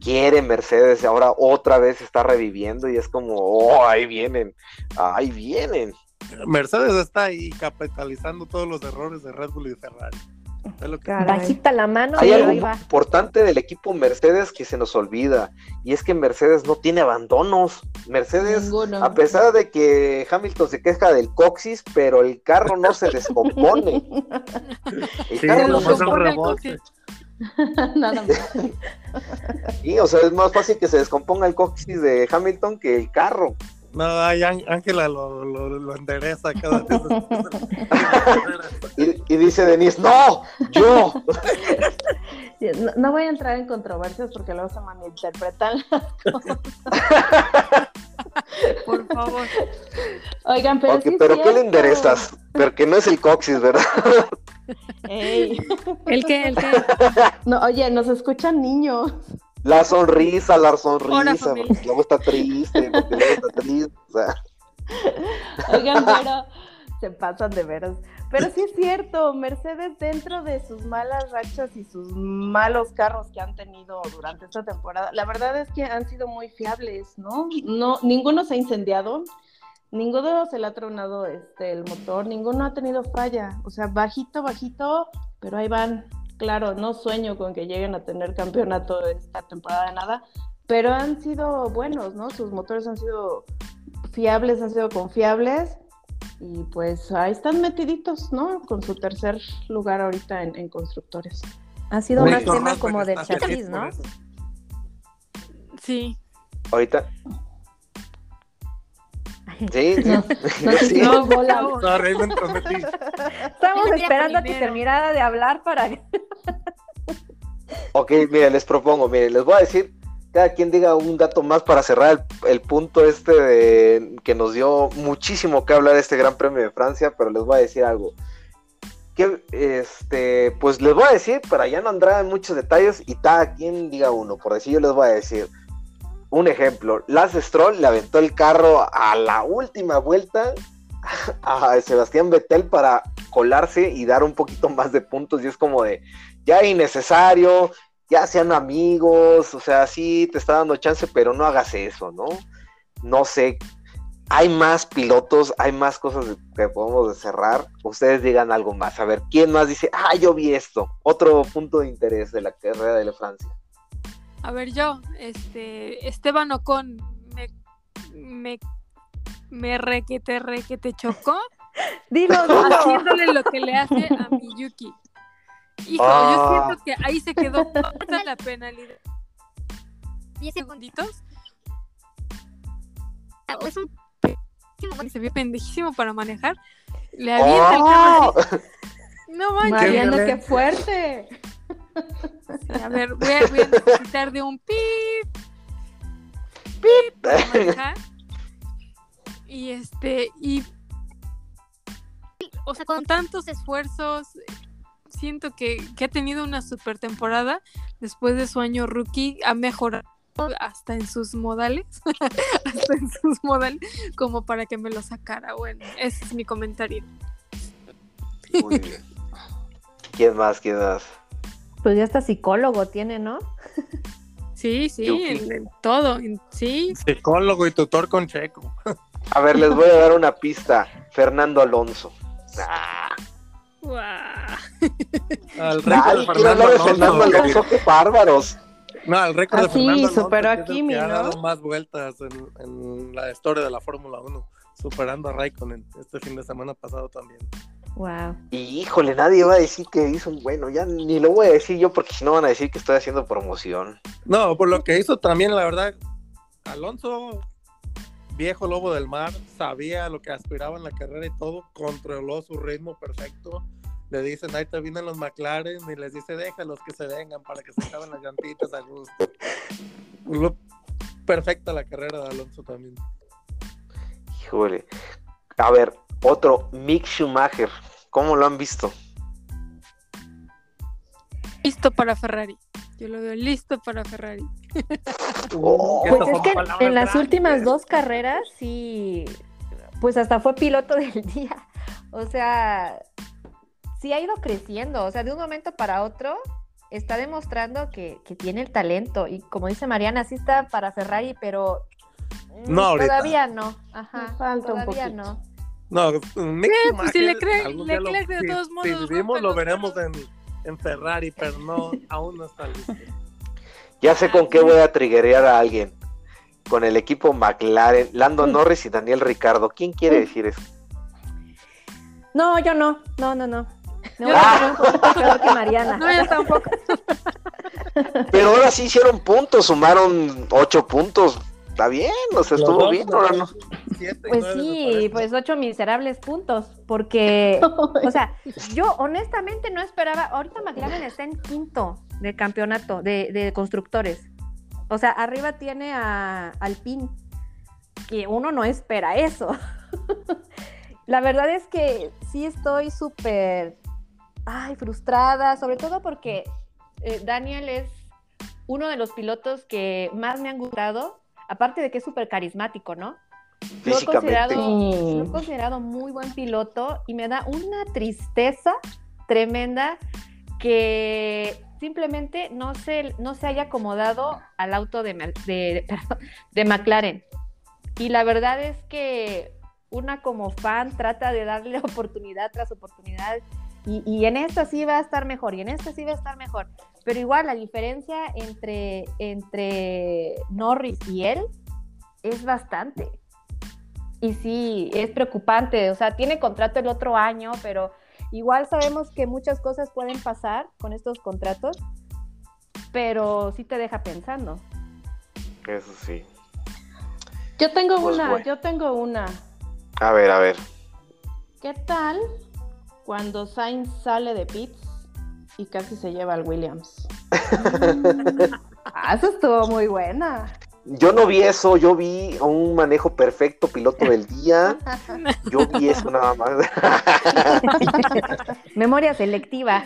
quiere Mercedes, ahora otra vez está reviviendo y es como, oh, ahí vienen, ahí vienen. Mercedes está ahí capitalizando todos los errores de Red Bull y Ferrari. Bajita la mano. Hay algo importante del equipo Mercedes que se nos olvida y es que Mercedes no tiene abandonos. Mercedes, a pesar de que Hamilton se queja del coxis, pero el carro no se [laughs] descompone. El carro no se descompone. [laughs] Nada más. [laughs] Sí, o sea, es más fácil que se descomponga el coxis de Hamilton que el carro. No, Ángela lo, lo, endereza cada vez. [laughs] y, dice Denise, no, yo. No, voy a entrar en controversias porque luego se malinterpretan las cosas. Por favor. Oigan, pero, pero ¿qué le enderezas? Pero que no es el coxis, ¿verdad? Ey. ¿El qué? ¿El qué? No, oye, nos escuchan niños. La sonrisa, la sonrisa, porque luego está triste, porque luego está triste, o sea. Oigan, pero se pasan de veras. Pero sí es cierto, Mercedes dentro de sus malas rachas y sus malos carros que han tenido durante esta temporada, la verdad es que han sido muy fiables, ¿no? No, ninguno se ha incendiado, ninguno se le ha tronado este el motor, ninguno ha tenido falla, o sea, bajito, bajito, pero ahí van. Claro, no sueño con que lleguen a tener campeonato esta temporada de nada, pero han sido buenos, ¿no? Sus motores han sido fiables, han sido confiables y pues ahí están metiditos, ¿no? Con su tercer lugar ahorita en, en constructores. Ha sido Oye, más tema como de chasis, ¿no? Sí. Ahorita. Sí, [laughs] [laughs] bola. No, entrometí. Estamos esperando a que terminara de hablar para... Ok, mire, les propongo, mire, les voy a decir, cada quien diga un dato más para cerrar el, el punto este de que nos dio muchísimo que hablar este Gran Premio de Francia, pero les voy a decir algo. Que, este, pues les voy a decir, para ya no entrar en muchos detalles, y cada quien diga uno, por decir yo les voy a decir. Un ejemplo, Lance Stroll le aventó el carro a la última vuelta [laughs] a Sebastián Vettel para colarse y dar un poquito más de puntos, y es como de, ya innecesario, ya sean amigos, o sea, sí te está dando chance, pero no hagas eso, ¿no? No sé, hay más pilotos, hay más cosas que podemos cerrar. Ustedes digan algo más. A ver, ¿quién más dice, ah, yo vi esto? Otro punto de interés de la carrera de la Francia. A ver, yo, este, Esteban Ocon, me, me, me requete, requete chocó, [laughs] Dilo, dilo. [laughs] haciéndole lo que le hace a Miyuki. Hijo, Ah. yo siento que ahí se quedó [laughs] corta la penalidad. 10 segunditos. Ah, Es un pendejísimo, se vio pendejísimo para manejar. Le avienta el carro ¡Oh! así. No manches. Mariano, qué fuerte. A ver, voy a, voy a necesitar de un pip. Pip para manejar. Y este, y. O sea, con tantos esfuerzos, siento que, que ha tenido una super temporada. Después de su año rookie, ha mejorado hasta en sus modales. [laughs] hasta en sus modales, como para que me lo sacara. Bueno, ese es mi comentario. Muy bien. [laughs] ¿Quién más? ¿Quién más? Pues ya hasta psicólogo tiene, ¿no? Sí, sí, en, en todo. en- sí, Psicólogo y tutor con Checo. A ver, les voy a dar una pista. Fernando Alonso. [laughs] Ah, Guau. Al récord de de Fernando Fernando Alonso. Qué bárbaros. No, el récord de Ah, sí, Fernando Alonso superó a que es el Kimi, que ha ¿no? dado más vueltas en, en la historia de la Fórmula 1, superando a Raikkonen este fin de semana pasado también. Wow. Y híjole, nadie va a decir que hizo un bueno. Ya ni lo voy a decir yo porque si no van a decir que estoy haciendo promoción. No, por lo que hizo también, la verdad, Alonso, viejo lobo del mar, sabía lo que aspiraba en la carrera y todo, controló su ritmo perfecto. Le dicen, ahí te vienen los McLaren y les dice, déjalos que se vengan para que se acaben las llantitas a gusto. Lo- perfecta la carrera de Alonso también. Híjole. A ver, otro, Mick Schumacher. ¿Cómo lo han visto? listo para Ferrari. Yo lo veo listo para Ferrari. Oh, Pues es que en las grandes. últimas dos carreras sí, pues hasta fue piloto [laughs] del día. O sea, sí ha ido creciendo. O sea, de un momento para otro está demostrando que, que tiene el talento. Y como dice Mariana, sí está para Ferrari, pero mm, ahorita. todavía no. Ajá, Falta un todavía poquito. no. No, Mick pues si le cree- le de si- todos si modos, vivimos, rompe lo veremos en Ferrari, pero no, [laughs] aún no está listo. Ya sé con qué voy a triggerear a alguien. Con el equipo McLaren, Lando Norris y Daniel Ricardo. ¿Quién quiere decir eso? No, yo no. No, no, no. No, Yo Ah. yo no, peor que Mariana. No, yo tampoco. Pero ahora sí hicieron puntos, sumaron ocho puntos. Está bien, o sea, estuvo dos, bien. Ahora no. Siete Pues sí, pues ocho miserables puntos, porque, [laughs] o sea, yo honestamente no esperaba, ahorita McLaren está en quinto de campeonato de, de constructores, o sea, arriba tiene a Alpine, que uno no espera eso. [laughs] la verdad es que sí estoy súper, ay, frustrada, sobre todo porque eh, Daniel es uno de los pilotos que más me han gustado, aparte de que es súper carismático, ¿no? Lo he, considerado, lo he considerado muy buen piloto y me da una tristeza tremenda que simplemente no se, no se haya acomodado al auto de, de, [laughs] de McLaren. Y la verdad es que una como fan trata de darle [laughs] oportunidad tras oportunidad y, y, en esta sí va a estar mejor y en esta sí va a estar mejor. Pero igual la diferencia entre, entre Norris y él es bastante. Y sí, es preocupante. O sea, tiene contrato el otro año, pero igual sabemos que muchas cosas pueden pasar con estos contratos, pero sí te deja pensando. Eso sí. Yo tengo pues una, bueno. yo tengo una. A ver, a ver. ¿Qué tal cuando Sainz sale de pits y casi se lleva al Williams? [laughs] ah, eso estuvo muy buena. Yo no vi eso, yo vi un manejo perfecto, piloto del día. [laughs] Yo vi eso nada más. [laughs] Memoria selectiva.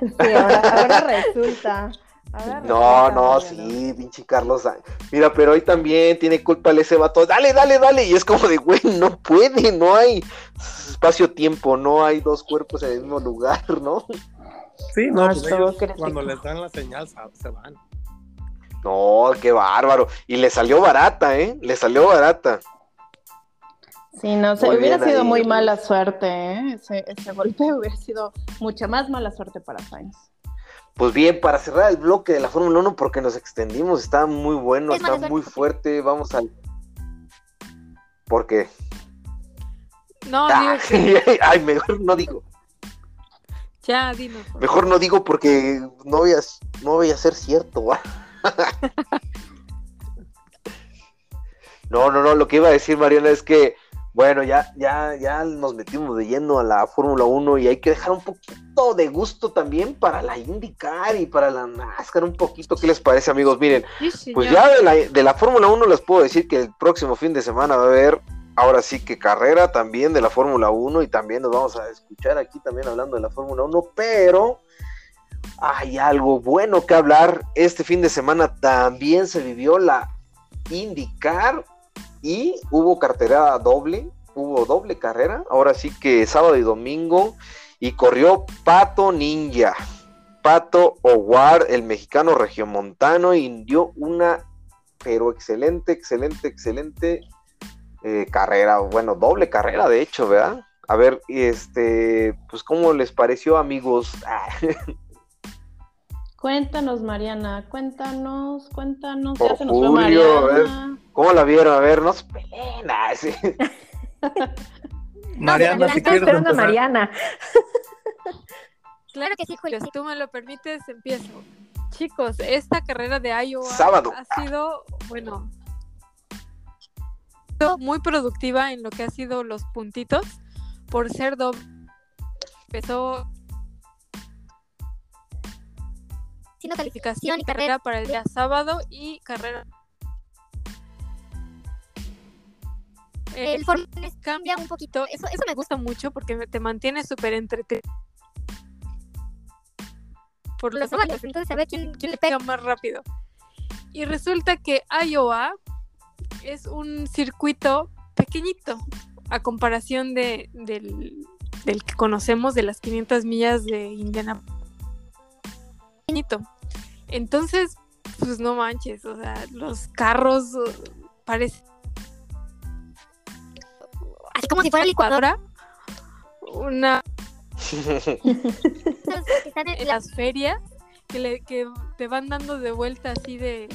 Sí, ahora, ahora resulta. Ahora no, no, sí, pinche Carlos. Mira, pero hoy también tiene culpa el ese vato. Dale, dale, dale. Y es como de, güey, no puede, no hay espacio-tiempo, no hay dos cuerpos en el mismo lugar, ¿no? Sí, no, pues ellos, cuando les dan la señal se van. No, qué bárbaro. Y le salió barata, ¿eh? Le salió barata. Sí, no sé, hubiera sido ahí. muy mala suerte, ¿eh? Ese, ese, golpe [laughs] hubiera sido mucha más mala suerte para Sainz. Pues bien, para cerrar el bloque de la Fórmula 1, porque nos extendimos, está muy bueno, está muy fuerte, vamos al... ¿Por qué? No, ah, digo [laughs] que... Ay, mejor no digo. Ya, dime. Mejor no digo porque no voy a, no voy a ser cierto, ¿va? No, no, no, lo que iba a decir Mariana es que, bueno, ya, ya, ya nos metimos de lleno a la Fórmula 1 y hay que dejar un poquito de gusto también para la IndyCar y para la NASCAR, un poquito, ¿qué les parece amigos? Miren, Sí, pues ya de la, de la Fórmula 1 les puedo decir que el próximo fin de semana va a haber, ahora sí que carrera también de la Fórmula 1 y también nos vamos a escuchar aquí también hablando de la Fórmula 1, pero hay algo bueno que hablar. Este fin de semana también se vivió la IndyCar y hubo cartera doble, hubo doble carrera, ahora sí que sábado y domingo, y corrió Pato Ninja, Pato Howard, el mexicano regiomontano, y dio una, pero excelente, excelente, excelente eh, carrera, bueno, doble carrera de hecho, ¿verdad? A ver, este, pues, ¿cómo les pareció, amigos? [laughs] Cuéntanos, Mariana, cuéntanos, cuéntanos. Oh, ya se nos fue Julio, a ver, Mariana. ¿Cómo la vieron? A ver, no se peleen. ah, sí. [laughs] Mariana, si quieres esperando a. Mariana. Claro que sí, Julio. Si tú me lo permites, empiezo. Chicos, esta carrera de Iowa Sábado. ha sido, bueno, muy productiva en lo que ha sido los puntitos por ser doble. Empezó Calificación y carrera para el día sábado y carrera. El formato cambia un poquito. Eso, eso me gusta mucho porque te mantiene súper entretenido. Por los lo óvalos, entonces a ver quién, quién le pega. más rápido. Y resulta que Iowa es un circuito pequeñito a comparación de, del, del que conocemos de las 500 millas de Indiana. Entonces, pues no manches, o sea, los carros uh, parecen Así como si fuera licuadora. Una [laughs] en en la- las ferias que, le, que te van dando de vuelta así de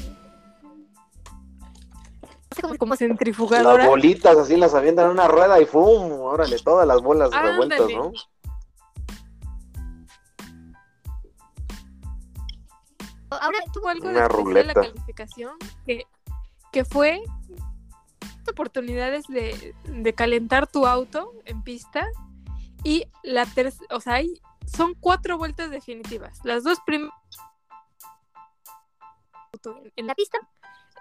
como- como Las bolitas así las avientan en una rueda y ¡fum! Órale, todas las bolas revueltas, Ándale. ¿no? Ahora tú tuvo algo Una de la calificación que, que fue oportunidades de, de calentar tu auto en pista y la tercera, o sea, hay, son cuatro vueltas definitivas. Las dos primeras en la pista.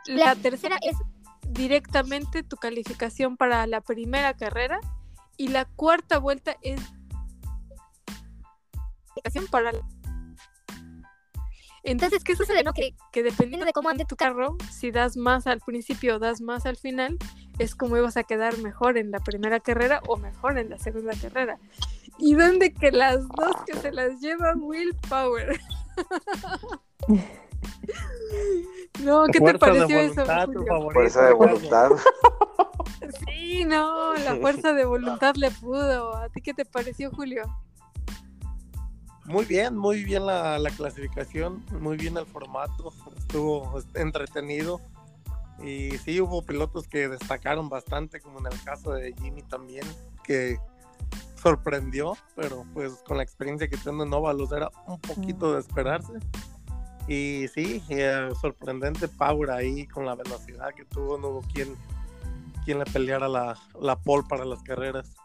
la tercera es directamente tu calificación para la primera carrera y la cuarta vuelta es para la- entonces qué sucede no que, que dependiendo de cómo ande tu carro si das más al principio o das más al final es como ibas a quedar mejor en la primera carrera o mejor en la segunda carrera y donde que las dos que se las lleva willpower [laughs] no qué te Fuerza de pareció eso voluntad, tu Julio? favorito. Fuerza de voluntad. Sí, no, la fuerza de voluntad le pudo. ¿A ti qué te pareció, Julio? Muy bien, muy bien la, la clasificación, muy bien el formato, estuvo entretenido. Y sí, hubo pilotos que destacaron bastante, como en el caso de Jimmy también, que sorprendió, pero pues con la experiencia que tiene en Óvalos era un poquito de esperarse. Y sí, eh, sorprendente Power ahí con la velocidad que tuvo, no hubo quien, quien le peleara la, la pole para las carreras.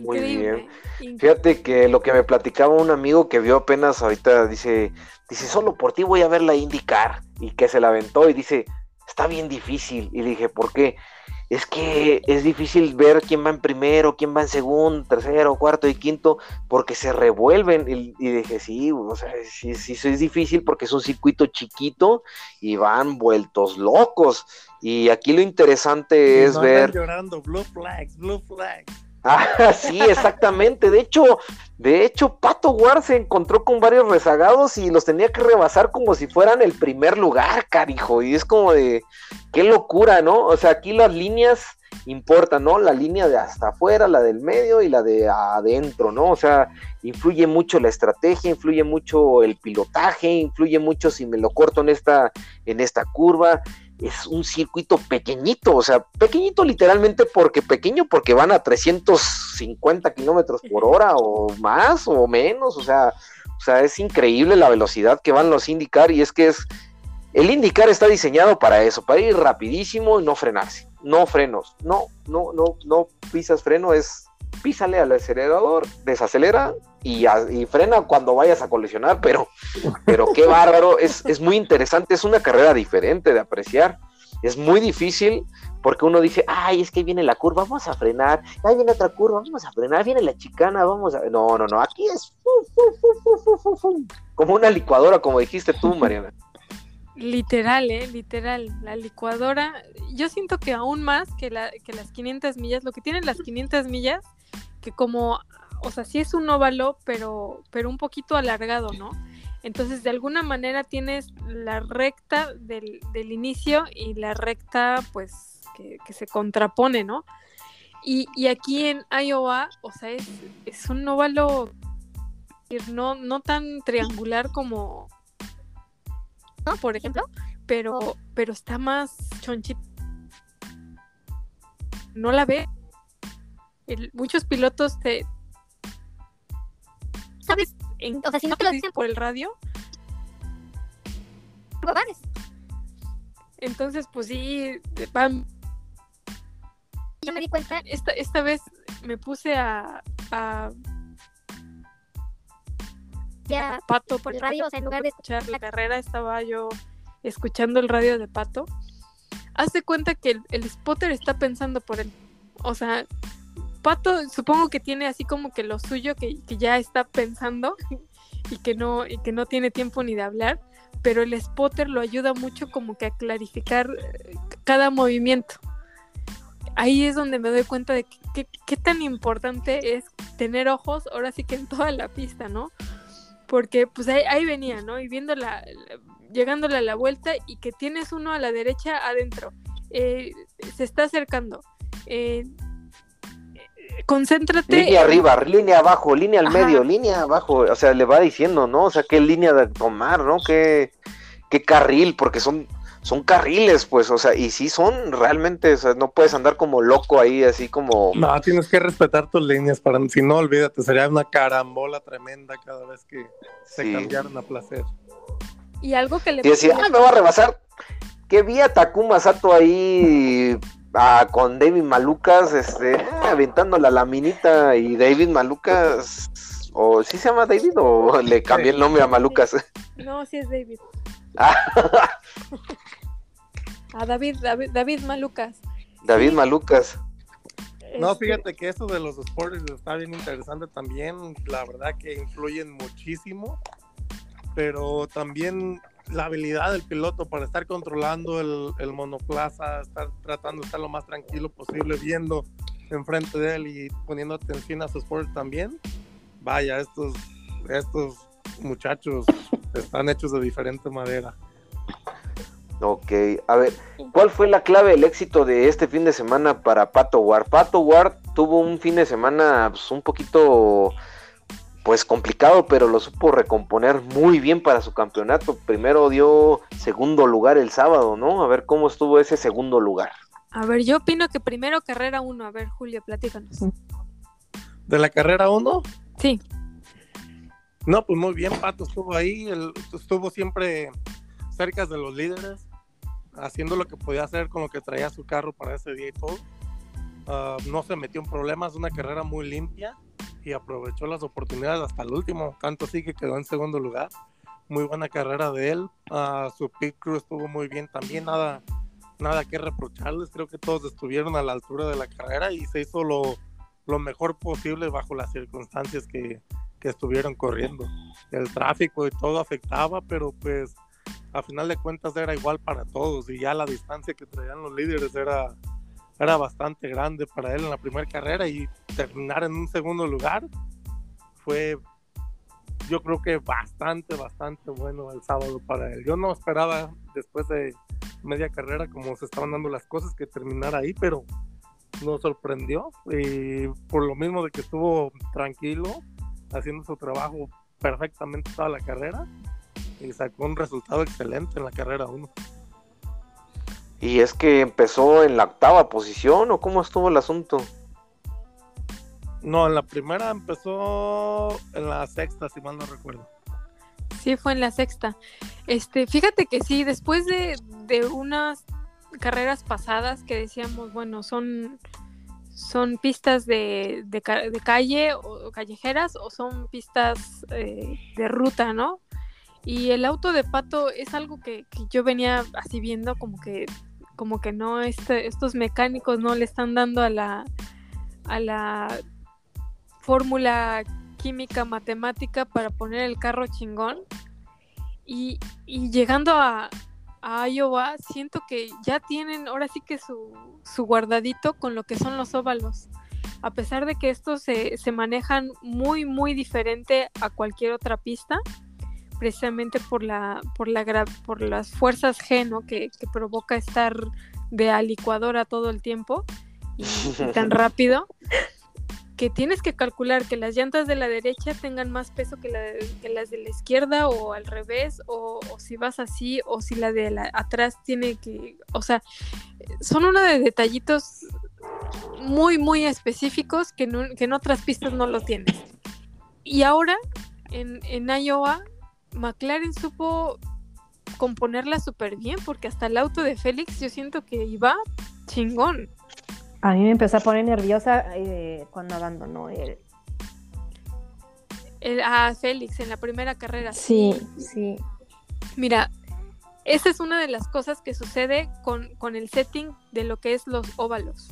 Muy Increíble. increíble. Fíjate que lo que me platicaba un amigo que vio apenas ahorita, dice, dice, solo por ti voy a ver la IndyCar, y que se la aventó y dice, está bien difícil, y le dije, ¿por qué? Es que es difícil ver quién va en primero, quién va en segundo, tercero, cuarto y quinto, porque se revuelven, y, y dije, sí, o sea, sí, sí, sí es difícil porque es un circuito chiquito y van vueltos locos, y aquí lo interesante es ver... llorando, blue flags, blue flags. Ah, sí, exactamente. De hecho, de hecho, Pato Ward se encontró con varios rezagados y los tenía que rebasar como si fueran el primer lugar, carijo. Y es como de qué locura, ¿no? O sea, aquí las líneas importan, ¿no? La línea de hasta afuera, la del medio y la de adentro, ¿no? O sea, influye mucho la estrategia, influye mucho el pilotaje, influye mucho si me lo corto en esta, en esta curva es un circuito pequeñito, o sea, pequeñito literalmente porque pequeño porque van a 350 kilómetros por hora o más o menos, o sea, o sea, es increíble la velocidad que van los IndyCar y es que es, el IndyCar está diseñado para eso, para ir rapidísimo y no frenarse, no frenos, no, no, no, no pisas freno, es písale al acelerador, desacelera y, frena cuando vayas a colisionar, pero, pero qué bárbaro, es, es muy interesante, es una carrera diferente de apreciar, es muy difícil porque uno dice, ay, es que viene la curva, vamos a frenar, ahí viene otra curva, vamos a frenar, viene la chicana, vamos a... No, no, no, aquí es como una licuadora, como dijiste tú, Mariana. Literal, ¿eh? Literal. La licuadora, yo siento que aún más que, la, que las 500 millas, lo que tienen las 500 millas, que como, o sea, sí es un óvalo, pero, pero un poquito alargado, ¿no? Entonces, de alguna manera tienes la recta del, del inicio y la recta, pues, que, que se contrapone, ¿no? Y, y aquí en Iowa, o sea, es, es un óvalo no, no tan triangular como, ¿No? por ejemplo, pero, pero está más chonchito. No la ve. Muchos pilotos te, ¿Sabes? en- O sea, si no te lo dicen por el radio, bares. entonces pues sí, van. Yo me di cuenta. Esta, esta vez me puse a, a Ya Pato por el radio, o sea, en lugar de escuchar la carrera, estaba yo escuchando el radio de Pato. Haz de cuenta que el, el spotter está pensando por él. O sea, Pato supongo que tiene así como que lo suyo que, que ya está pensando y que no y que no tiene tiempo ni de hablar, pero el spotter lo ayuda mucho como que a clarificar eh, cada movimiento. Ahí es donde me doy cuenta de qué tan importante es tener ojos, ahora sí que en toda la pista, ¿no? Porque pues ahí, ahí venía, ¿no? Y viendo la, la- llegándole a la vuelta y que tienes uno a la derecha adentro. Eh, se está acercando. Eh, concéntrate. Línea arriba, línea abajo, línea al Ajá. medio, línea abajo, o sea, le va diciendo, ¿no? O sea, qué línea de tomar, ¿no? Qué, qué carril, porque son, son carriles, pues, o sea, y sí son realmente, o sea, no puedes andar como loco ahí, así como... No, tienes que respetar tus líneas, para si no, olvídate, sería una carambola tremenda cada vez que se Sí. cambiaran a placer. Y algo que le Y decir, ah, me va a rebasar. Que vi a Takuma Sato ahí ah, con David Malucas, este, aventando la laminita y David Malucas, o ¿sí se llama David o le cambié el nombre a Malucas? No, sí es David. Ah, [laughs] A David, David, David Malucas. David Sí. Malucas. No, Este, fíjate que eso de los sports está bien interesante también. La verdad que influyen muchísimo, pero también la habilidad del piloto para estar controlando el, monoplaza, estar tratando de estar lo más tranquilo posible, viendo enfrente de él y poniendo atención a su sport también. Vaya, estos, estos muchachos están hechos de diferente madera. Ok, a ver, ¿cuál fue la clave del éxito de este fin de semana para Pato Ward? Pato Ward tuvo un fin de semana pues, un poquito pues complicado, pero lo supo recomponer muy bien para su campeonato. Primero dio segundo lugar el sábado, ¿no? A ver cómo estuvo ese segundo lugar. A ver, yo opino que primero carrera uno. A ver, Julio, platícanos. De la carrera 1, Sí, No, pues muy bien, Pato estuvo ahí, él estuvo siempre cerca de los líderes, haciendo lo que podía hacer con lo que traía su carro para ese día y todo. Ah, no se metió en problemas, una carrera muy limpia y aprovechó las oportunidades hasta el último, tanto así que quedó en segundo lugar. Muy buena carrera de él, Ah, su pit crew estuvo muy bien también, nada, nada que reprocharles, creo que todos estuvieron a la altura de la carrera y se hizo lo, lo mejor posible bajo las circunstancias que, que estuvieron corriendo. El tráfico y todo afectaba, pero pues a final de cuentas era igual para todos y ya la distancia que traían los líderes era, era bastante grande para él en la primera carrera y terminar en un segundo lugar fue yo creo que bastante, bastante bueno el sábado para él. Yo no esperaba después de media carrera como se estaban dando las cosas que terminara ahí, pero nos sorprendió y por lo mismo de que estuvo tranquilo haciendo su trabajo perfectamente toda la carrera y sacó un resultado excelente en la carrera 1. Y es que empezó en la octava posición, ¿o cómo estuvo el asunto? No, en la primera empezó en la sexta, si mal no recuerdo. sí, fue en la sexta. Este, fíjate que sí, después de, de unas carreras pasadas que decíamos, bueno, son, son pistas de, de ca- de calle o callejeras o son pistas eh, de ruta, ¿no? Y el auto de Pato es algo que, que yo venía así viendo como que como que no este, estos mecánicos no le están dando a la a la fórmula química matemática para poner el carro chingón. Y, y llegando a, a Iowa siento que ya tienen ahora sí que su, su guardadito con lo que son los óvalos. A pesar de que estos se, se manejan muy muy diferente a cualquier otra pista precisamente por la por la gra- por las fuerzas G ¿no? que, que provoca estar de a licuadora todo el tiempo y, y tan [laughs] rápido que tienes que calcular que las llantas de la derecha tengan más peso que, la de- que las de la izquierda o al revés o, o si vas así o si la de la atrás tiene que o sea son uno de detallitos muy muy específicos que en, un- que en otras pistas no lo tienes y ahora en, en Iowa McLaren supo componerla súper bien porque hasta el auto de Félix yo siento que iba chingón A mí me empezó a poner nerviosa eh, cuando abandonó él. El- a Félix en la primera carrera. Sí, sí. Mira, esa es una de las cosas que sucede con, con el setting de lo que es los óvalos.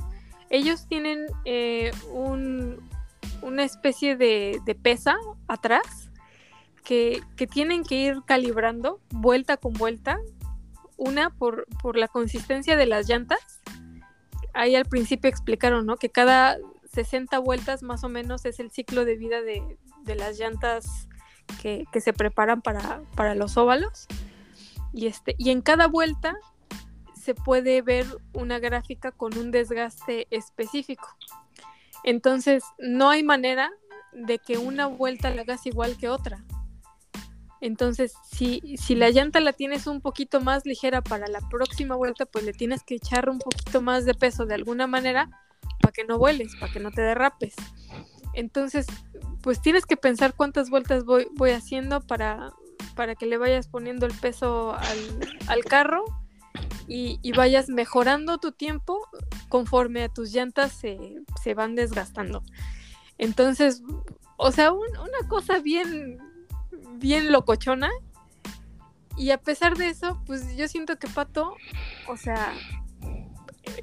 Ellos tienen eh, un- una especie de, de pesa atrás que, tienen que ir calibrando vuelta con vuelta. Una por, por la consistencia de las llantas. Ahí al principio explicaron, ¿no? Que cada 60 vueltas más o menos es el ciclo de vida de, de las llantas que, que se preparan para, para los óvalos. Y, este, y en cada vuelta se puede ver una gráfica con un desgaste específico. Entonces, no hay manera de que una vuelta la hagas igual que otra. Entonces, si, si la llanta la tienes un poquito más ligera para la próxima vuelta, pues le tienes que echar un poquito más de peso de alguna manera para que no vueles, para que no te derrapes. Entonces, pues tienes que pensar cuántas vueltas voy, voy haciendo para, para que le vayas poniendo el peso al, al carro y, vayas mejorando tu tiempo conforme a tus llantas se, se van desgastando. Entonces, o sea, un- una cosa bien, bien locochona. Y a pesar de eso, pues yo siento que Pato, o sea,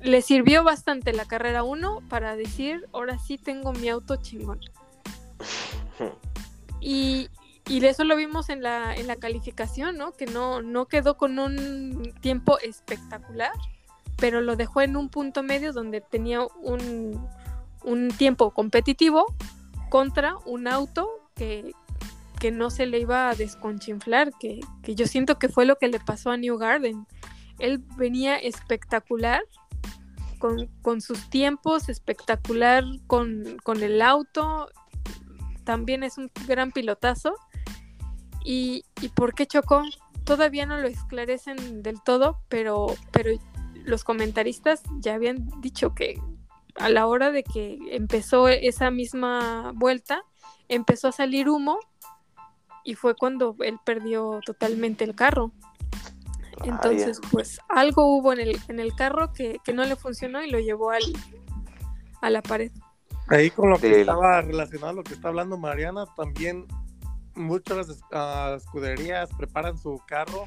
le sirvió bastante la carrera 1 para decir, ahora sí tengo mi auto chingón. Y, y eso lo vimos en la, en la calificación, ¿no? Que no, no quedó con un tiempo espectacular, pero lo dejó en un punto medio donde tenía un, un tiempo competitivo contra un auto que, que no se le iba a desconchinflar, que, que yo siento que fue lo que le pasó a New Garden. Él venía espectacular con, con sus tiempos, espectacular con, con el auto, también es un gran pilotazo. ¿Y, y por qué chocó? Todavía no lo esclarecen del todo, pero, pero los comentaristas ya habían dicho que a la hora de que empezó esa misma vuelta, empezó a salir humo y fue cuando él perdió totalmente el carro. Entonces, pues algo hubo en el, en el carro que, que no le funcionó y lo llevó al, a la pared. Ahí con lo que Del- estaba relacionado a lo que está hablando Mariana, también muchas ah, escuderías preparan su carro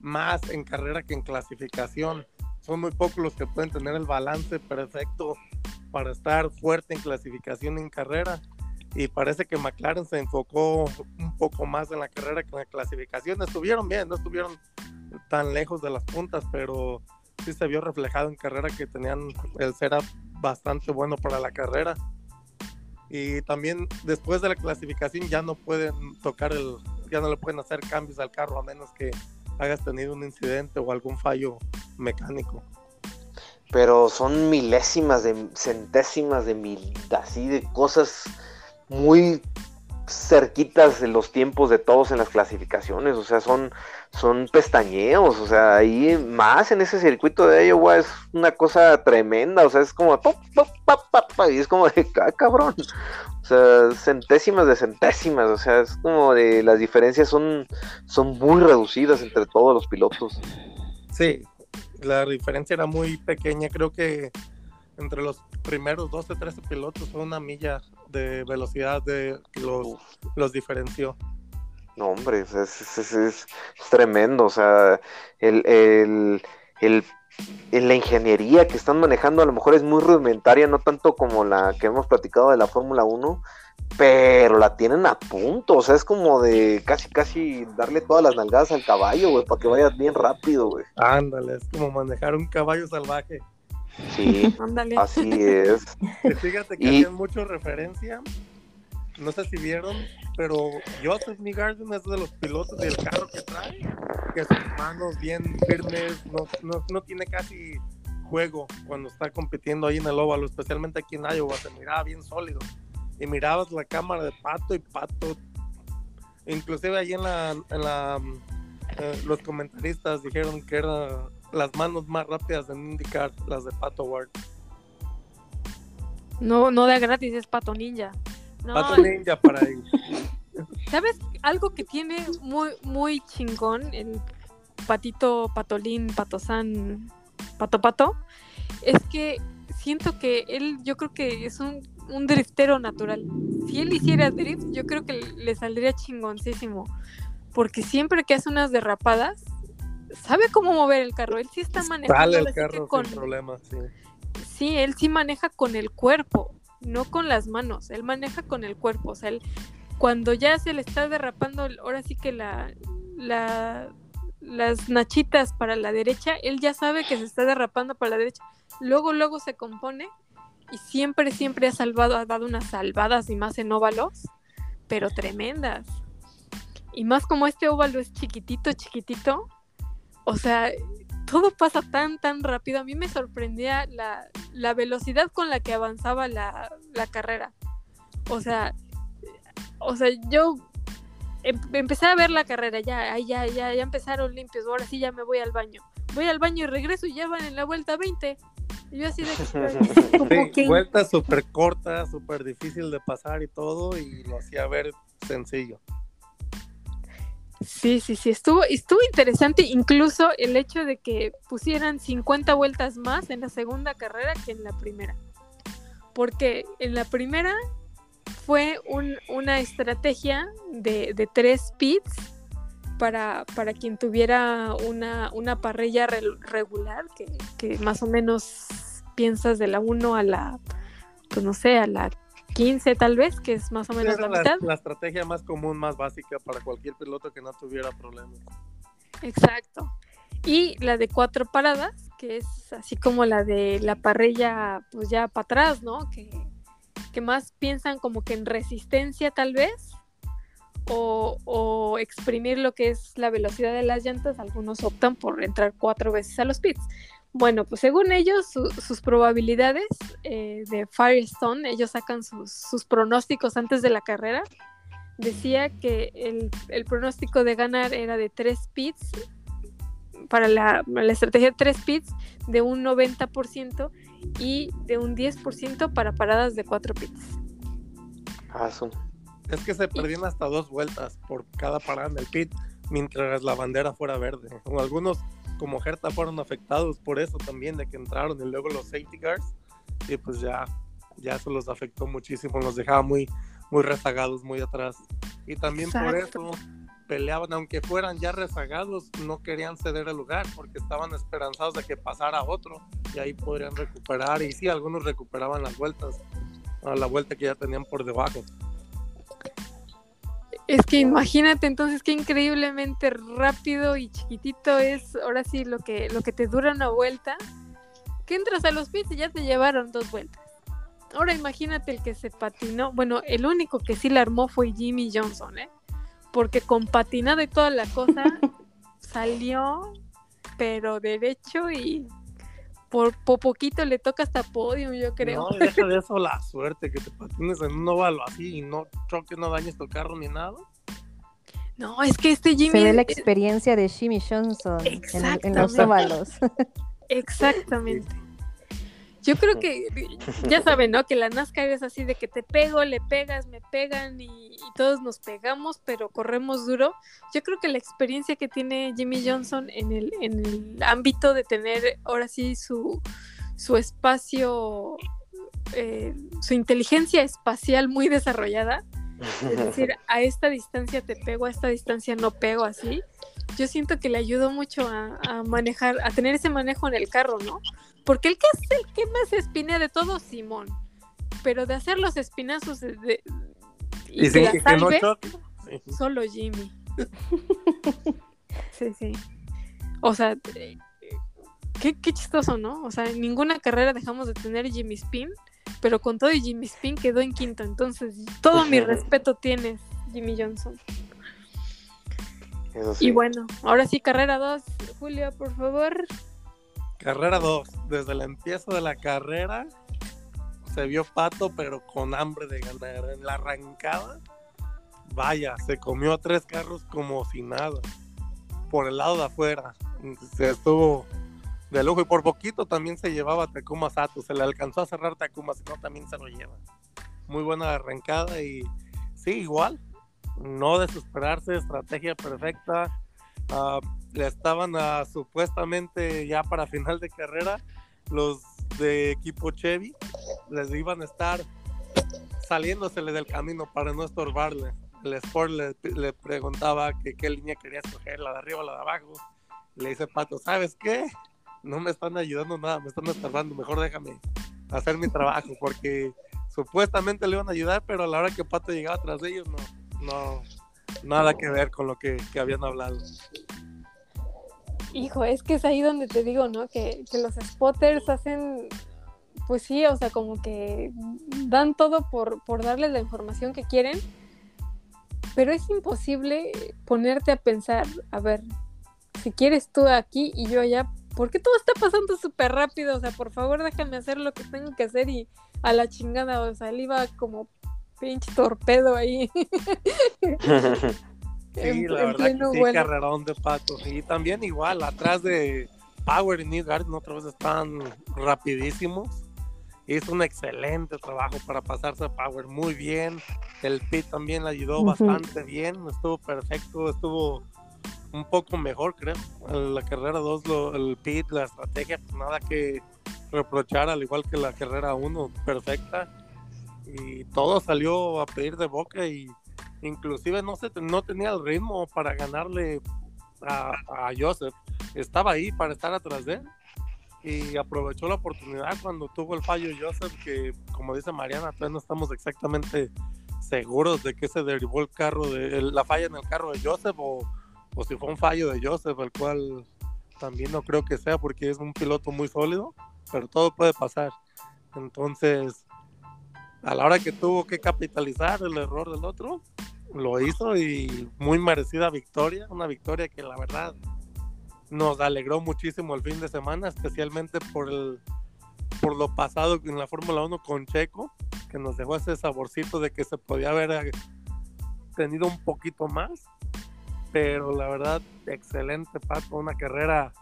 más en carrera que en clasificación. Son muy pocos los que pueden tener el balance perfecto para estar fuerte en clasificación y en carrera. Y parece que McLaren se enfocó un poco más en la carrera que en la clasificación. Estuvieron bien, no estuvieron tan lejos de las puntas, pero sí se vio reflejado en carrera que tenían el setup bastante bueno para la carrera. Y también después de la clasificación ya no pueden tocar el, ya no le pueden hacer cambios al carro a menos que hayas tenido un incidente o algún fallo mecánico. pero son milésimas de centésimas de mil, así de cosas muy cerquitas de los tiempos de todos en las clasificaciones, o sea, son, son pestañeos, o sea, ahí más en ese circuito de Iowa es una cosa tremenda, o sea, es como pop, pop, pop, pop, y es como de [laughs] ah, cabrón, o sea, centésimas de centésimas, o sea, es como de las diferencias son, son muy reducidas entre todos los pilotos. Sí, la diferencia era muy pequeña, creo que entre los primeros 12, 13 pilotos fue una milla de velocidad de que los, los diferenció. No, hombre, es, es- es- tremendo. O sea, el, el, el- el- la ingeniería que están manejando a lo mejor es muy rudimentaria, no tanto como la que hemos platicado de la Fórmula 1, pero la tienen a punto. O sea, es como de casi, casi darle todas las nalgadas al caballo, güey, para que vaya bien rápido, güey. Ándale, es como manejar un caballo salvaje. Sí, [laughs] Ándale. así es. Fíjate que Y- mucho referencia, no sé si vieron, pero Joseph Newgarden es de los pilotos del carro que trae, que sus manos bien firmes, no, no, no tiene casi juego cuando está compitiendo ahí en el óvalo, especialmente aquí en Iowa, se miraba bien sólido. Y mirabas la cámara de Pato y Pato, inclusive ahí en la, en la eh, los comentaristas dijeron que eran las manos más rápidas en indicar las de Pato Ward. No, no de gratis, es Pato Ninja. No, Pato Ninja para ahí. [laughs] ¿sabes? Algo que tiene muy, muy chingón el patito, patolín, patosán, pato pato, es que siento que él, yo creo que es un, un driftero natural. Si él hiciera drift, yo creo que le saldría chingoncísimo. Porque siempre que hace unas derrapadas, sabe cómo mover el carro. Él sí está manejando Sale el carro con, sin problema, sí. Sí, él sí maneja con el cuerpo, no con las manos. Él maneja con el cuerpo. O sea, él, cuando ya se le está derrapando, ahora sí que la, la, las nachitas para la derecha, él ya sabe que se está derrapando para la derecha. Luego, luego se compone y siempre, siempre ha salvado, ha dado unas salvadas y más en óvalos, pero tremendas. Y más como este óvalo es chiquitito, chiquitito. O sea, todo pasa tan, tan rápido. A mí me sorprendía la, la velocidad con la que avanzaba la, la carrera. O sea, o sea, yo em- empecé a ver la carrera, ya, ay, ya, ya, ya empezaron limpios, ahora sí ya me voy al baño. Voy al baño y regreso y ya van en la vuelta 20. Y yo así de... [laughs] Sí, que- vuelta súper corta, súper difícil de pasar y todo, y lo hacía ver sencillo. Sí, sí, sí, estuvo, estuvo interesante incluso el hecho de que pusieran 50 vueltas más en la segunda carrera que en la primera. Porque en la primera fue un- una estrategia de, de tres pits para, para quien tuviera una, una parrilla re- regular, que, que más o menos piensas de la 1 a la, pues no sé, a la 15 tal vez, que es más o menos la la, mitad. la estrategia más común, más básica para cualquier piloto que no tuviera problemas. Exacto. Y la de cuatro paradas, que es así como la de la parrilla, pues ya para atrás, ¿no? Que, que más piensan como que en resistencia tal vez, o, o exprimir lo que es la velocidad de las llantas, algunos optan por entrar cuatro veces a los pits. Bueno, pues según ellos, su- sus probabilidades eh, de Firestone, ellos sacan sus, sus pronósticos antes de la carrera. Decía que el, el pronóstico de ganar era de tres pits para la, la estrategia de tres pits de un 90% y de un 10% para paradas de cuatro pits. Su- Es que se perdían hasta dos vueltas por cada parada en el pit mientras la bandera fuera verde. O algunos, como Hertha, fueron afectados por eso también, de que entraron y luego los safety guards. Y pues ya, ya eso los afectó muchísimo, los dejaba muy, muy rezagados, muy atrás. Y también por Exacto. eso peleaban, aunque fueran ya rezagados, no querían ceder el lugar porque estaban esperanzados de que pasara otro y ahí podrían recuperar. Y sí, algunos recuperaban las vueltas, a la vuelta que ya tenían por debajo. Es que imagínate entonces qué increíblemente rápido y chiquitito es ahora sí lo que, lo que te dura una vuelta. Que entras a los pits y ya te llevaron dos vueltas. Ahora imagínate el que se patinó. Bueno, el único que sí la armó fue Jimmy Johnson, ¿eh? Porque con patinado y toda la cosa [laughs] salió, pero derecho y por, por poquito le toca hasta podium, yo creo. No, deja de eso la suerte, que te patines en un óvalo así y no choques, no dañes tu carro ni nada. No, es que este Jimmy Se ve la experiencia de Jimmy Johnson en, el- en los óvalos. [laughs] Exactamente. Yo creo que, [laughs] ya saben, ¿no? Que la NASCAR es así de que te pego, le pegas, me pegan y, y todos nos pegamos, pero corremos duro. Yo creo que la experiencia que tiene Jimmy Johnson en el, en el ámbito de tener ahora sí su, su espacio, eh, su inteligencia espacial muy desarrollada, es [laughs] decir, a esta distancia te pego, a esta distancia no pego así. Yo siento que le ayudó mucho a, a manejar, a tener ese manejo en el carro, ¿no? Porque el que es el que más espinea de todos, Simón. Pero de hacer los espinazos de, de- y, Y, que no. Sí. solo Jimmy. [laughs] Sí, sí. O sea, qué, qué chistoso, ¿no? O sea, en ninguna carrera dejamos de tener Jimmy Spin, pero con todo y Jimmy Spin quedó en quinto. Entonces, todo mi respeto tienes, Jimmy Johnson. Eso sí. Y bueno, ahora sí, carrera 2. Julio, por favor. Carrera 2. Desde el empiezo de la carrera se vio Pato, pero con hambre de ganar. En la arrancada, vaya, se comió a tres carros como si nada. Por el lado de afuera. Se estuvo de lujo y por poquito también se llevaba a Takuma Sato. Se le alcanzó a cerrar Takuma, si no también se lo lleva. Muy buena arrancada y sí, igual. No desesperarse, estrategia perfecta. Ah, le estaban ah, supuestamente ya para final de carrera los de equipo Chevy les iban a estar saliéndosele del camino para no estorbarle. El Sport le, preguntaba que qué línea quería escoger, la de arriba o la de abajo. Le dice Pato, ¿sabes qué? No me están ayudando nada, me están estorbando, mejor déjame hacer mi trabajo, porque supuestamente le iban a ayudar, pero a la hora que Pato llegaba tras ellos, no, no, nada que ver con lo que habían hablado. Hijo, es que es ahí donde te digo, ¿no? Que, que los spotters hacen, pues sí, o sea, como que dan todo por, por darles la información que quieren, pero es imposible ponerte a pensar, a ver, si quieres tú aquí y yo allá, ¿por qué todo está pasando súper rápido? O sea, por favor déjame hacer lo que tengo que hacer y a la chingada, o sea, él iba como pinche torpedo ahí. [laughs] Sí, la verdad que sí, vuelo. carrerón de patos. Y también igual, atrás de Power y Newgarden otra vez están rapidísimos. Hizo un excelente trabajo para pasarse a Power muy bien. El pit también le ayudó bastante bien. Estuvo perfecto, estuvo un poco mejor, creo. La carrera 2, el pit, la estrategia, pues nada que reprochar, al igual que la carrera 1, perfecta. Y todo salió a pedir de boca y inclusive no se no tenía el ritmo para ganarle a, Joseph. Estaba ahí para estar atrás de él y aprovechó la oportunidad cuando tuvo el fallo Joseph, que como dice Mariana, todavía no estamos exactamente seguros de que se derivó el carro, de la falla en el carro de Joseph o, o si fue un fallo de Joseph, el cual también no creo que sea porque es un piloto muy sólido, pero todo puede pasar. Entonces, a la hora que tuvo que capitalizar el error del otro, lo hizo y muy merecida victoria, una victoria que la verdad nos alegró muchísimo el fin de semana, especialmente por el por lo pasado en la Fórmula 1 con Checo, que nos dejó ese saborcito de que se podía haber eh, tenido un poquito más, pero la verdad, excelente Pato, una carrera,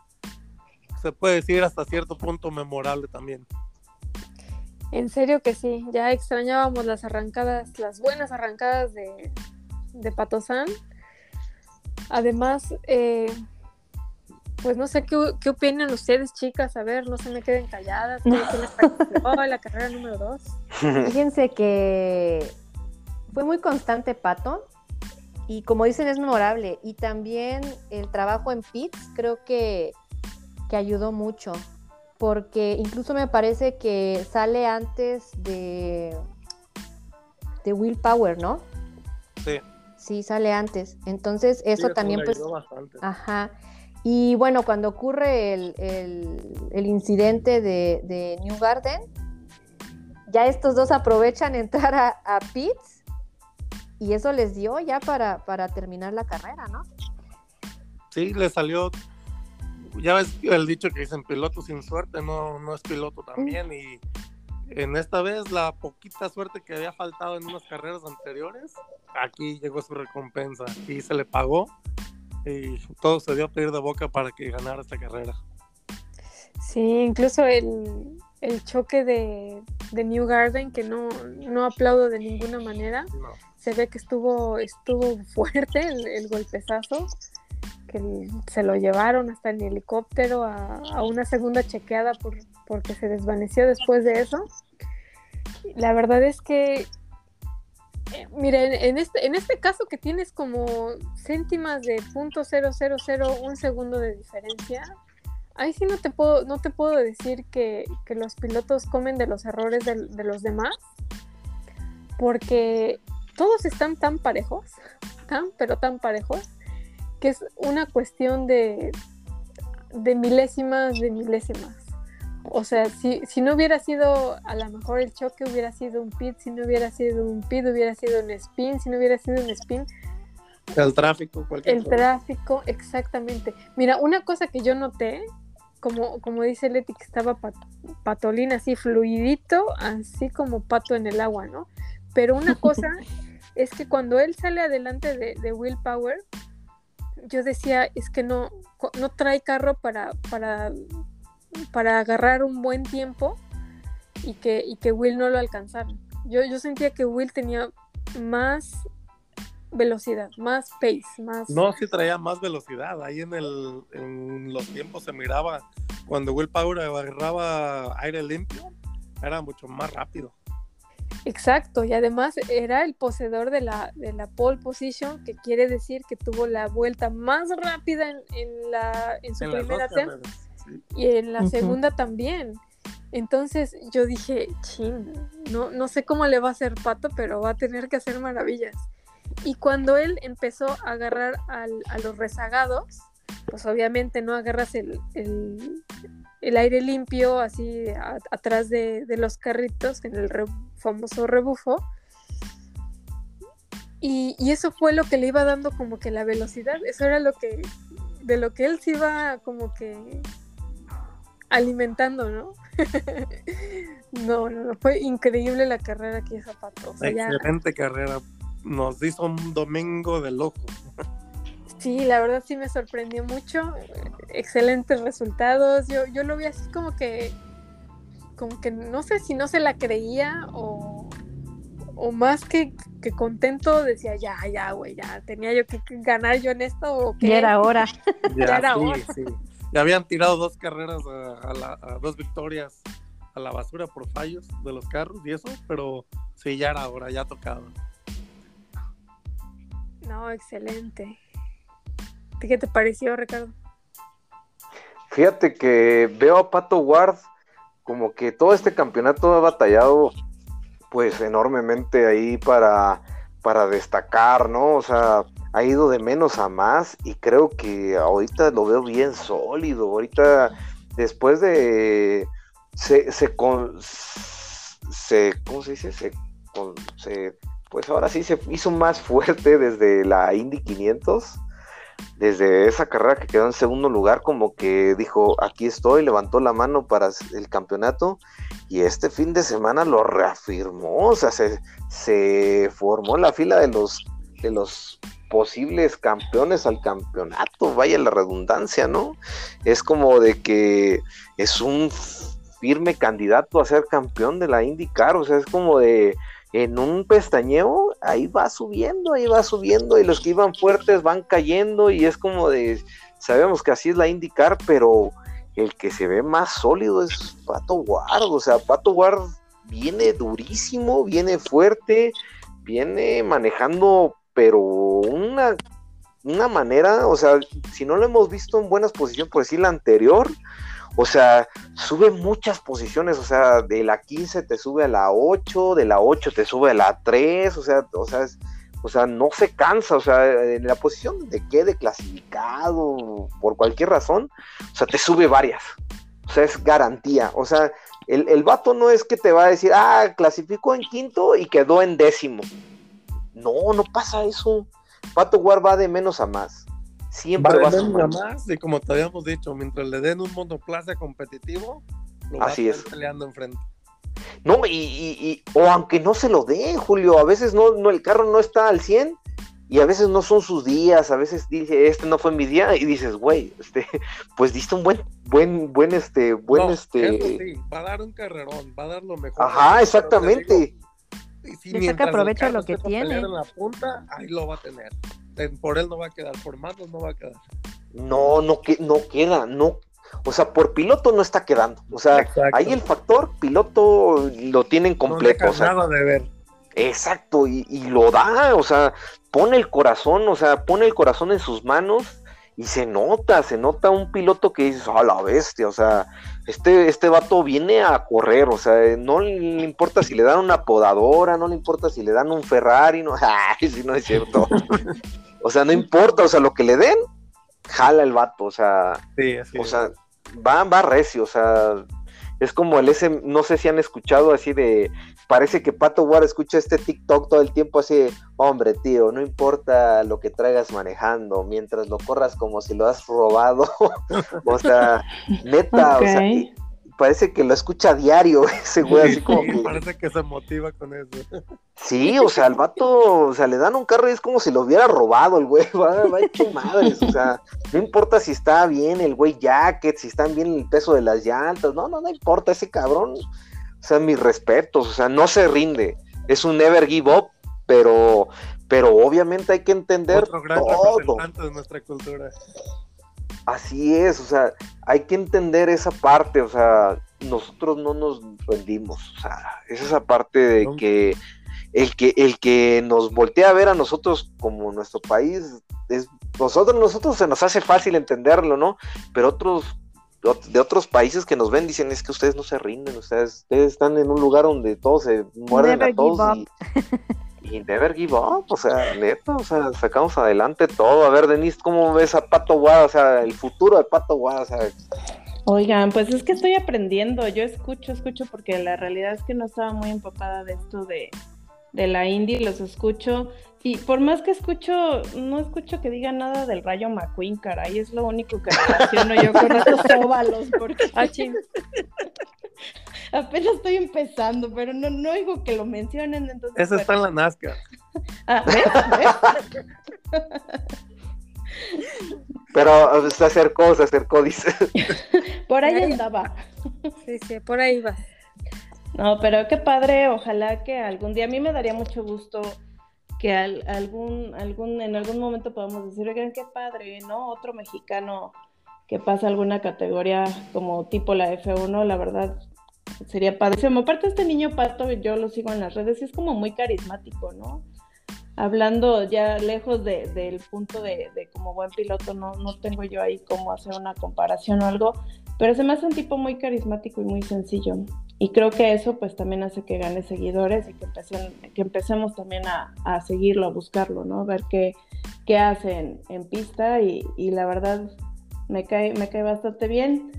se puede decir hasta cierto punto memorable también. En serio que sí, ya extrañábamos las arrancadas, las buenas arrancadas de, de Patosán. Además, eh, pues no sé qué, qué opinan ustedes, chicas, a ver, no se me queden calladas. [laughs] ¿Quién les participó en la carrera número 2? [laughs] Fíjense que fue muy constante Pato y como dicen es memorable y también el trabajo en pits creo que, que ayudó mucho porque incluso me parece que sale antes de de Willpower, ¿no? Sí, Sí, sale antes. Entonces eso sí, también le pues bastante. Ajá. Y bueno, cuando ocurre el, el- el incidente de, de New Garden, ya estos dos aprovechan [laughs] entrar a, a pits y eso les dio ya para, para terminar la carrera, ¿no? Sí, le salió. Ya ves el dicho que dicen piloto sin suerte, no, no es piloto también. Y en esta vez, la poquita suerte que había faltado en unas carreras anteriores, aquí llegó su recompensa y se le pagó. Y todo se dio a pedir de boca para que ganara esta carrera. Sí, incluso el, el choque de, de New Garden, que no, no aplaudo de ninguna manera. No. se ve que estuvo, estuvo [laughs] fuerte el, el golpezazo, que se lo llevaron hasta en helicóptero a, una segunda chequeada por, porque se desvaneció después de eso. La verdad es que, eh, mira, en, este, en este caso que tienes como céntimas de punto un segundo de diferencia, ahí sí no te puedo, no te puedo decir que, que los pilotos comen de los errores del- de los demás, porque todos están tan parejos, tan, pero tan parejos, que es una cuestión de, de milésimas, de milésimas. O sea, si, si no hubiera sido, a lo mejor el choque hubiera sido un pit, si no hubiera sido un pit, hubiera sido un spin, si no hubiera sido un spin, El tráfico, cualquier el cosa. tráfico, exactamente. Mira, una cosa que yo noté, como, como dice Leti, que estaba pat- patolín así fluidito, así como pato en el agua, ¿no? Pero una [laughs] cosa es que cuando él sale adelante de, de Willpower, yo decía, es que no, no trae carro para, para, para agarrar un buen tiempo y que, y que Will no lo alcanzara. Yo, yo sentía que Will tenía más velocidad, más pace, más... No, sí traía más velocidad. Ahí en, el, en los tiempos se miraba cuando Will Power agarraba aire limpio, era mucho más rápido. Exacto, y además era el poseedor de la, de la pole position, que quiere decir que tuvo la vuelta más rápida en, en la, en su En primera tem carreras, sí. y en la segunda también. Entonces yo dije, chin, no, no sé cómo le va a hacer Pato, pero va a tener que hacer maravillas. Y cuando él empezó a agarrar al- a los rezagados, pues obviamente no agarras el, el- el aire limpio así atrás de, de los carritos, en el famoso rebufo. Y, y eso fue lo que le iba dando como que la velocidad, eso era lo que, de lo que él se iba como que alimentando, ¿no? [laughs] no, no, no, fue increíble la carrera que hizo Pato. O sea, ya- Excelente carrera. Nos hizo un domingo de loco. Sí, la verdad sí me sorprendió mucho. Excelentes resultados. Yo, yo lo vi así como que, como que no sé si no se la creía o, o más que, que contento decía, ya, ya, güey, ya, tenía yo que que ganar yo en esto o qué. Ya era hora. [laughs] Ya, era sí, hora. sí. Ya habían tirado dos carreras a, a la- a dos victorias a la basura por fallos de los carros y eso, pero sí, ya era hora, ya tocaba. No, excelente. ¿Qué te pareció, Ricardo? Fíjate que veo a Pato Ward como que todo este campeonato ha batallado pues enormemente ahí para, para destacar, ¿no? O sea, ha ido de menos a más y creo que ahorita lo veo bien sólido. Ahorita, después de... Se, se, con, se ¿cómo se dice? Se, con, se, pues ahora sí se hizo más fuerte desde la Indy 500 desde esa carrera que quedó en segundo lugar, como que dijo, aquí estoy, levantó la mano para el campeonato y este fin de semana lo reafirmó, o sea, se, formó la fila de los, de los posibles campeones al campeonato, vaya la redundancia, ¿no? Es como de que es un firme candidato a ser campeón de la IndyCar, o sea, es como de en un pestañeo, ahí va subiendo, ahí va subiendo, y los que iban fuertes van cayendo, y es como de, sabemos que así es la indicar, pero el que se ve más sólido es Pato Ward, o sea, Pato Ward viene durísimo, viene fuerte, viene manejando, pero una, una manera, o sea, si no lo hemos visto en buenas posiciones, por decir la anterior, o sea, sube muchas posiciones, o sea, de la 15 te sube a la 8, de la 8 te sube a la 3, o sea, o sea, o sea, no se cansa, o sea, en la posición de quede clasificado por cualquier razón, o sea, te sube varias, o sea, es garantía, o sea, el, el vato no es que te va a decir, ah, clasificó en quinto y quedó en décimo. No, no pasa eso. Pato War va de menos a más siempre va, a más y como te habíamos dicho, mientras le den un monoplaza competitivo, lo Así va es. peleando enfrente. No, y, y, y, o aunque no se lo den, Julio, a veces no, no, el carro no está al 100 y a veces no son sus días, a veces dice, este no fue mi día, y dices, güey, este, [laughs] pues diste un buen, buen, buen, este, buen, No, este. eso sí, va a dar un carrerón, va a dar lo mejor. Ajá, exactamente. Y si Le saca provecho a lo que tiene. pelear En la punta, ahí lo va a tener. En- Por él no va a quedar, por Matos no va a quedar. No, no, que, no queda, no. O sea, por piloto no está quedando. O sea, Exacto. ahí el factor piloto lo tienen completo. No o sea, nada de ver. Exacto, y, y lo da, o sea, pone el corazón, o sea, pone el corazón en sus manos y se nota, se nota un piloto que dices, a la bestia, o sea, este, este vato viene a correr, o sea, no le importa si le dan una podadora, no le importa si le dan un Ferrari, no, [laughs] ay, si no es cierto. o sea, no importa, o sea, lo que le den, jala el vato, o sea, Sí, así o sea, va, va recio, o sea, es como el ese, no sé si han escuchado así de, parece que Pato War escucha este TikTok todo el tiempo así, hombre tío, no importa lo que traigas manejando, mientras lo corras como si lo has robado, [laughs] o sea, neta, o sea, parece que lo escucha a diario [laughs] ese güey, así como que, parece que se motiva con eso. sí, o sea, al vato, o sea, le dan un carro y es como si lo hubiera robado el güey, [laughs] va, va hecho madres, o sea, no importa si está bien el güey jacket, si están bien el peso de las llantas, no, no, no importa, ese cabrón, o sea, mis respetos, o sea, no se rinde, es un never give up, pero, pero obviamente hay que entender Otro gran todo, representante de nuestra cultura. Así es, o sea, hay que entender esa parte, o sea, nosotros no nos rendimos, o sea, es esa parte de No. que el que el que nos voltea a ver a nosotros como nuestro país es nosotros nosotros se nos hace fácil entenderlo, ¿no? Pero otros ot- de otros países que nos ven dicen es que ustedes no se rinden, ustedes, ustedes están en un lugar donde todos se muerden Never a todos give y, [laughs] y never give up, o sea, neta, o sea, sacamos adelante todo. A ver, Denise, ¿cómo ves a Pato Guada? O sea, el futuro de Pato Guada, o sea, Oigan, pues es que estoy aprendiendo, yo escucho, escucho, porque la realidad es que no estaba muy empapada de esto de, de la indie, los escucho, y por más que escucho, no escucho que digan nada del Rayo McQueen, caray, es lo único que relaciono yo con estos [laughs] óvalos, porque Ah, [laughs] apenas estoy empezando, pero no, no oigo que lo mencionen, entonces... Eso está en la NASCAR. [laughs] Ah, ¿ves? ¿ves? pero se acercó, se acercó, dice. Por ahí andaba. Sí, sí, por ahí va. No, pero qué padre, ojalá que algún día, a mí me daría mucho gusto que al- algún, algún, en algún momento podamos decir, oigan, qué padre, ¿no? Otro mexicano que pasa alguna categoría como tipo la F1, la verdad, sería padrísimo. Aparte, este niño pato, yo lo sigo en las redes y es como muy carismático, ¿no? hablando ya lejos de, del punto de, de, como buen piloto, no, no tengo yo ahí cómo hacer una comparación o algo, pero se me hace un tipo muy carismático y muy sencillo. Y creo que eso pues también hace que gane seguidores y que, empecen, que empecemos también a, a seguirlo, a buscarlo, ¿no? Ver qué, qué hace en, en pista y, y, la verdad me cae, me cae bastante bien.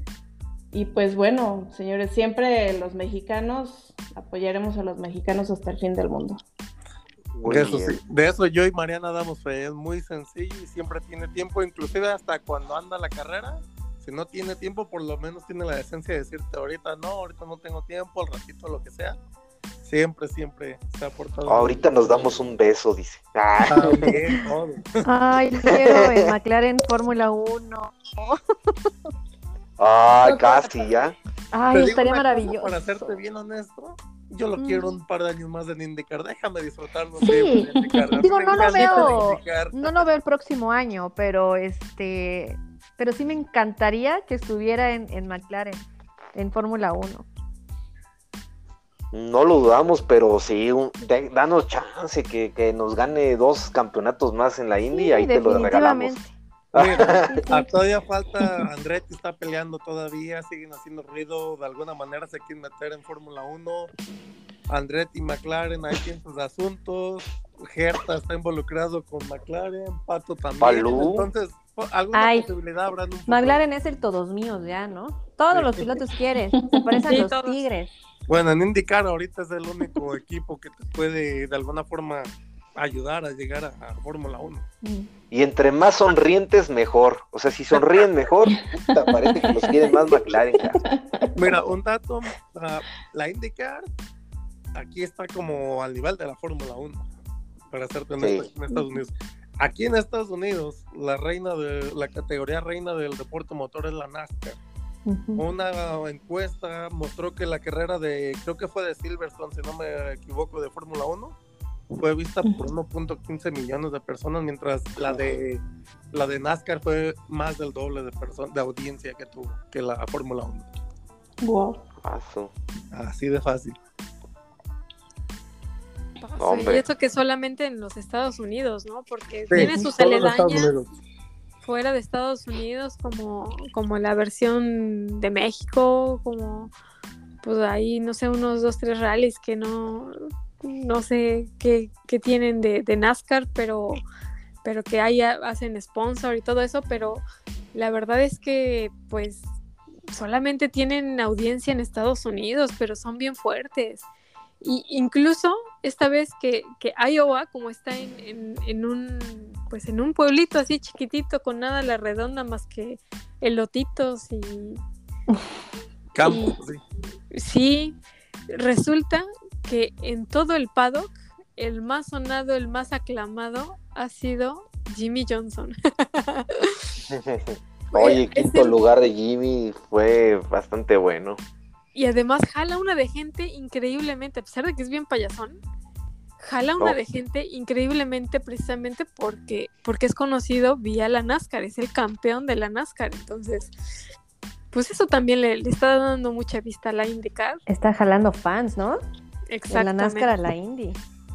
Y pues bueno, señores, siempre los mexicanos apoyaremos a los mexicanos hasta el fin del mundo. De eso, sí, de eso yo y Mariana damos fe, es muy sencillo y siempre tiene tiempo, inclusive hasta cuando anda la carrera, si no tiene tiempo, por lo menos tiene la decencia de decirte ahorita no, ahorita no tengo tiempo, al ratito lo que sea. Siempre, siempre se ha portado. ahorita nos damos un beso, dice. Ah. Ay, quiero en McLaren Fórmula 1. Ay, casi ya. Ay, estaría maravilloso. Para serte bien honesto, yo lo Mm. quiero un par de años más en IndyCar. Déjame disfrutarlo. Sí. mí Digo, no lo veo, no lo veo el próximo año, pero este, pero sí me encantaría que estuviera en, en McLaren, en Fórmula 1. No lo dudamos, pero sí, un- de- danos chance que, que nos gane dos campeonatos más en la Indy y ahí te lo regalamos. Mira, [laughs] Sí, sí. ah, todavía falta, Andretti está peleando todavía, siguen haciendo ruido, de alguna manera se quieren meter en Fórmula 1. Andretti y McLaren, ahí tienen sus asuntos. Gerta está involucrado con McLaren, Pato también. Balú. Entonces, alguna Ay, posibilidad habrá. McLaren es el todos míos ya, ¿no? Todos Sí. los pilotos quieren, se [laughs] parecen Sí, los todos. tigres. Bueno, en IndyCar ahorita es el único [laughs] equipo que te puede de alguna forma ayudar a llegar a, a Fórmula 1. Mm. Y entre más sonrientes, mejor. O sea, si sonríen mejor, [laughs] puta, parece que los quieren más McLaren. Mira, un dato, ah, la IndyCar aquí está como al nivel de la Fórmula 1, para ser honesto, Sí. en Estados Unidos. Aquí en Estados Unidos, la reina de la categoría reina del deporte motor es la NASCAR. Una encuesta mostró que la carrera de, creo que fue de Silverstone, si no me equivoco, de Fórmula 1, fue vista por 1.15 millones de personas, mientras la de la de NASCAR fue más del doble de de audiencia que tuvo que la Fórmula 1. Wow. Paso. Así de fácil. Y esto que solamente en los Estados Unidos, ¿no? Porque Sí, tiene sus aledañas fuera de Estados Unidos, como, como la versión de México, como pues ahí, no sé, unos dos, tres rallies que no, no sé qué, qué tienen de, de NASCAR, pero, pero que ahí ha- hacen sponsor y todo eso, pero la verdad es que pues solamente tienen audiencia en Estados Unidos, pero son bien fuertes. Y incluso esta vez que, que Iowa, como está en, en- en un pues en un pueblito así chiquitito con nada a la redonda más que elotitos y [laughs] Campo, sí. sí, resulta que en todo el paddock el más sonado, el más aclamado ha sido Jimmy Johnson. [laughs] Oye, quinto el- lugar de Jimmy fue bastante bueno. Y además jala una de gente increíblemente, a pesar de que es bien payasón, jala una No. de gente increíblemente precisamente porque, porque es conocido vía la NASCAR, es el campeón de la NASCAR. Entonces, pues eso también le, le está dando mucha vista a la IndyCar. Está jalando fans, ¿no? De la Exactamente. NASCAR a la Indy.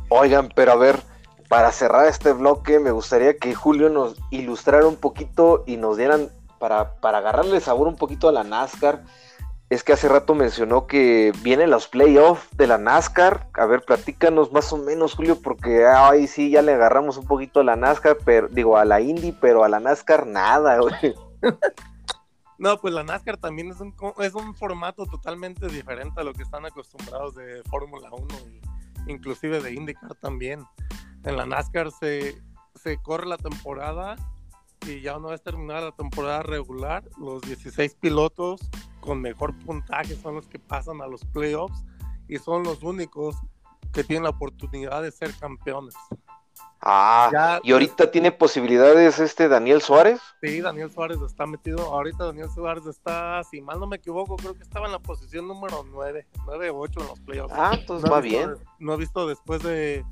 Oigan, pero a ver, para cerrar este bloque, me gustaría que Julio nos ilustrara un poquito y nos dieran, para, para agarrarle sabor un poquito a la NASCAR. Es que hace rato mencionó que vienen los playoffs de la NASCAR. A ver, platícanos más o menos, Julio, porque ahí sí ya le agarramos un poquito a la NASCAR, pero digo a la Indy, pero a la NASCAR nada, güey. [laughs] No, pues la NASCAR también es un, es un formato totalmente diferente a lo que están acostumbrados de Fórmula 1 y inclusive de IndyCar también. En la NASCAR se, se corre la temporada y ya una vez terminada la temporada regular, los 16 pilotos con mejor puntaje son los que pasan a los playoffs y son los únicos que tienen la oportunidad de ser campeones. Ah, Ya- y ahorita tiene posibilidades este Daniel Suárez. Sí, Daniel Suárez está metido. Ahorita Daniel Suárez está, si mal no me equivoco, creo que estaba en la posición número 9, 9 o 8 en los playoffs. Ah, entonces No va visto- bien. No he visto después de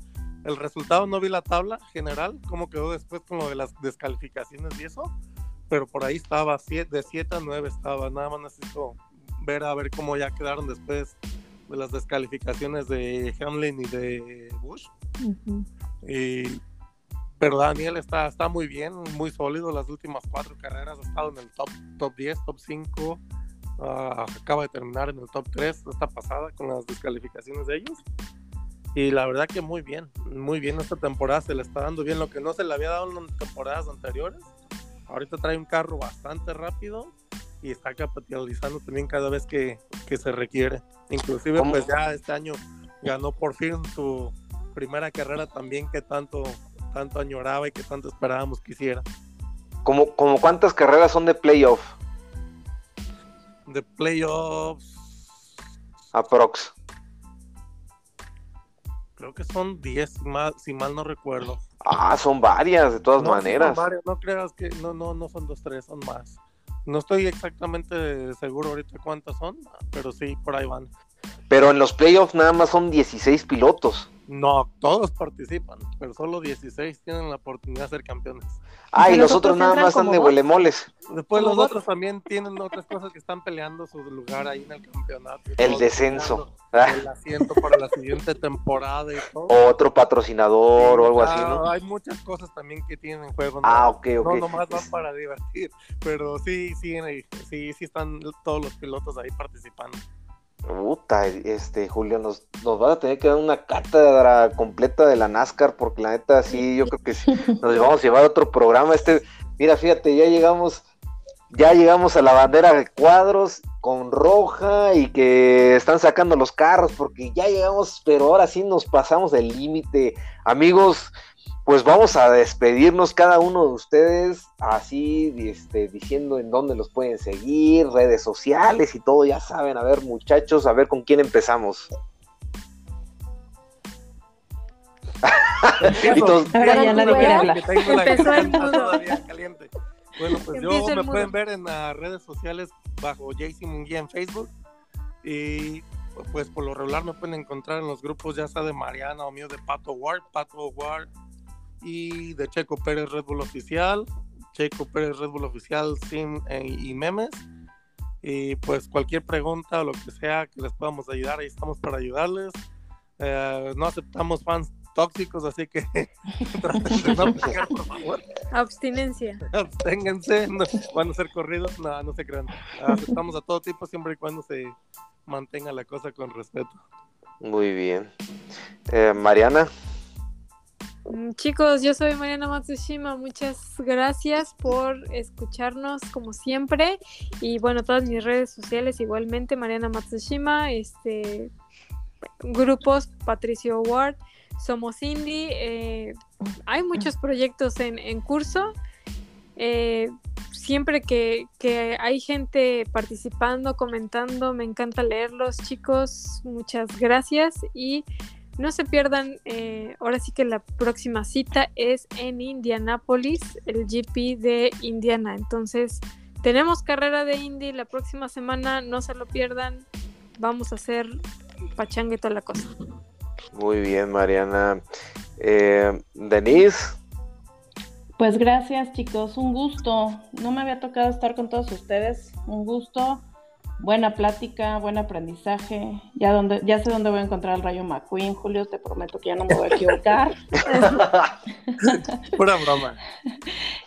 el resultado, no vi la tabla general, cómo quedó después con lo de las descalificaciones y eso, pero por ahí estaba, de 7 a 9 estaba. Nada más necesito ver a ver cómo ya quedaron después de las descalificaciones de Hamlin y de Bush. Ujú. Y, pero Daniel está, está muy bien, muy sólido. Las últimas cuatro carreras ha estado en el top, top 10, top 5. ah, acaba de terminar en el top 3 esta pasada con las descalificaciones de ellos. Y la verdad que muy bien, muy bien esta temporada se le está dando bien lo que no se le había dado en temporadas anteriores. Ahorita trae un carro bastante rápido y está capitalizando también cada vez que, que se requiere. Inclusive ¿Cómo? pues ya este año ganó por fin su primera carrera también que tanto, tanto añoraba y que tanto esperábamos que hiciera. ¿Como, como cuántas carreras son de playoff? De playoffs, Aprox. Creo que son 10, si mal, si mal no recuerdo. Ah, son varias, de todas No, maneras. son varios, no creas que no, no, no son dos, tres, son más. No estoy exactamente seguro ahorita cuántas son, pero sí, por ahí van. Pero en los playoffs nada más son 16 pilotos. No, todos participan, pero solo 16 tienen la oportunidad de ser campeones. Ah, y los otros otros nada más están de huelemoles. Después los otros también tienen otras cosas que están peleando su lugar ahí en el campeonato. El descenso. peleando Ah, El asiento para la siguiente temporada y todo. otro patrocinador o algo así, Ah, ¿no? Hay muchas cosas también que tienen en juego. ¿no? Ah, ok, ok. No, nomás van para [laughs] divertir, pero sí, sí, sí, sí están todos los pilotos ahí participando. Puta, este, Julio, nos, nos vas a tener que dar una cátedra completa de la NASCAR, porque la neta, sí, yo creo que sí, [laughs] nos vamos a llevar a otro programa. Este, mira, fíjate, ya llegamos, ya llegamos a la bandera de cuadros con roja y que están sacando los carros, porque ya llegamos, pero ahora sí nos pasamos del límite. Amigos, pues vamos a despedirnos cada uno de ustedes, así, este, diciendo en dónde los pueden seguir, redes sociales y todo, ya saben, a ver muchachos, a ver con quién empezamos. [laughs] Y todos- Ahora ya nadie quiere hablar. Que tengo la Empezó el garganta mudo. todavía caliente. Bueno, pues yo me mudo. pueden ver en las redes sociales bajo JC Munguía en Facebook. Y pues por lo regular me pueden encontrar en los grupos ya sea de Mariana o mío de Pato Ward, Pato Ward y de Checo Pérez Red Bull Oficial, Checo Pérez Red Bull Oficial Sim eh, y memes. Y pues cualquier pregunta o lo que sea que les podamos ayudar, ahí estamos para ayudarles. Eh, no aceptamos fans tóxicos, así que [laughs] traten de no aplicar, por favor. Abstinencia. Absténganse, no, van a ser corridos, no, no se crean. Aceptamos a todo tipo siempre y cuando se mantenga la cosa con respeto. Muy bien. Eh, Mariana, Chicos, yo soy Mariana Matsushima. Muchas gracias por escucharnos como siempre. Y bueno, todas mis redes sociales igualmente, Mariana Matsushima, este grupos Patricio Ward, Somos Indie. eh, hay muchos proyectos en, en curso. Eh, siempre que, que hay gente participando, comentando, me encanta leerlos, chicos. Muchas gracias. Y no se pierdan, eh, ahora sí que la próxima cita es en Indianápolis, el GP de Indiana. Entonces, tenemos carrera de Indy la próxima semana, no se lo pierdan. Vamos a hacer pachangue toda la cosa. muy bien, Mariana. Eh, Denise, Pues gracias chicos, un gusto. No me había tocado estar con todos ustedes, un gusto. Buena plática, buen aprendizaje. Ya, donde, ya sé dónde voy a encontrar al Rayo McQueen, Julio, te prometo que ya no me voy a equivocar. [laughs] Pura broma. [laughs]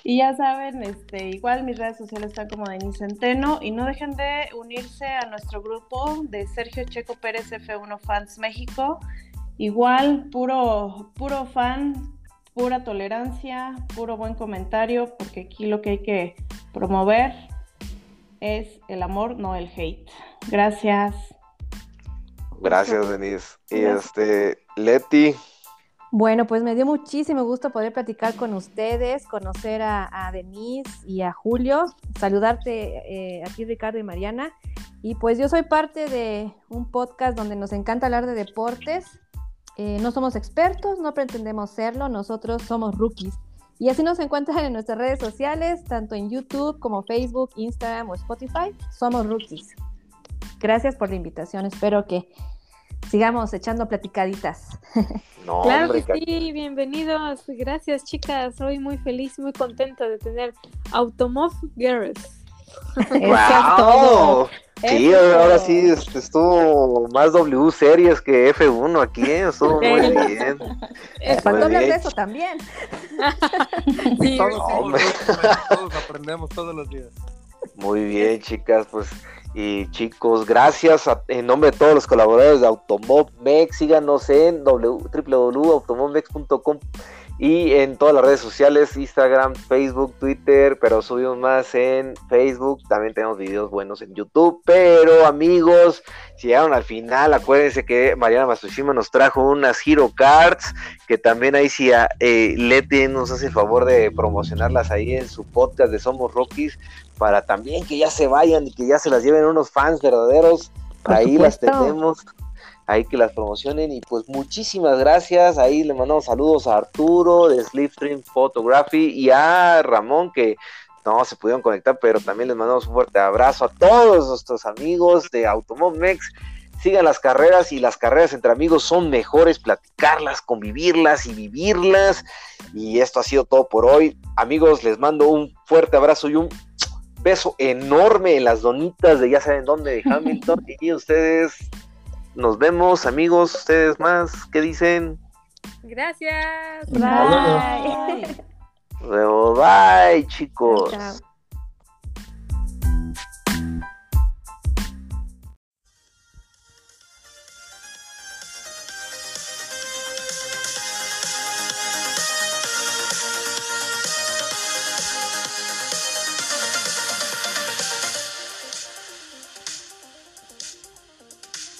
Y ya saben, este, igual mis redes sociales están como Denis Centeno y no dejen de unirse a nuestro grupo de Sergio Checo Pérez F1 Fans México. Igual, puro, puro fan, pura tolerancia, puro buen comentario, porque aquí lo que hay que promover es el amor, no el hate. Gracias. gracias, Denise. Y Gracias. este, Leti, Bueno, pues me dio muchísimo gusto poder platicar con ustedes, conocer a, a Denise y a Julio, saludarte eh, a ti Ricardo y Mariana. Y pues yo soy parte de un podcast donde nos encanta hablar de deportes. Eh, no somos expertos, no pretendemos serlo, nosotros somos rookies. Y así nos encuentran en nuestras redes sociales, tanto en YouTube como Facebook, Instagram o Spotify. Somos rookies. Gracias por la invitación, espero que sigamos echando platicaditas. [laughs] no, claro hombre, que sí, bienvenidos. Gracias, chicas. Soy muy feliz, muy contenta de tener Automov Girls. Eso es todo. ¡Wow! Sí, Eso ahora sí este, estuvo más W series que F1 aquí, ¿eh? estuvo muy bien. Eh, Faltó hablar de eso también. [laughs] Sí, Todos, todos aprendemos todos los días. Muy bien, chicas, pues y chicos, gracias a- en nombre de todos los colaboradores de Automobmex, síganos en www.automobmex.com y en todas las redes sociales, Instagram, Facebook, Twitter, pero subimos más en Facebook, también tenemos videos buenos en YouTube, pero amigos, si llegaron al final, acuérdense que Mariana Matsushima nos trajo unas Hero Cards, que también ahí si a, eh, Leti nos hace el favor de promocionarlas ahí en su podcast de Somos Rockies, para también que ya se vayan y que ya se las lleven unos fans verdaderos. Por ahí las tenemos, ahí que las promocionen. Y pues muchísimas gracias. Ahí le mandamos saludos a Arturo de Slipstream Photography y a Ramón que no se pudieron conectar, pero también les mandamos un fuerte abrazo a todos nuestros amigos de Automobmex. Sigan las carreras y las carreras entre amigos son mejores, platicarlas, convivirlas y vivirlas. Y esto ha sido todo por hoy. Amigos, les mando un fuerte abrazo y un beso enorme en las donitas de ya saben dónde de Hamilton. [laughs] y ustedes, nos vemos, amigos, ustedes más, ¿qué dicen? Gracias. Bye. Bye, chicos. Chao.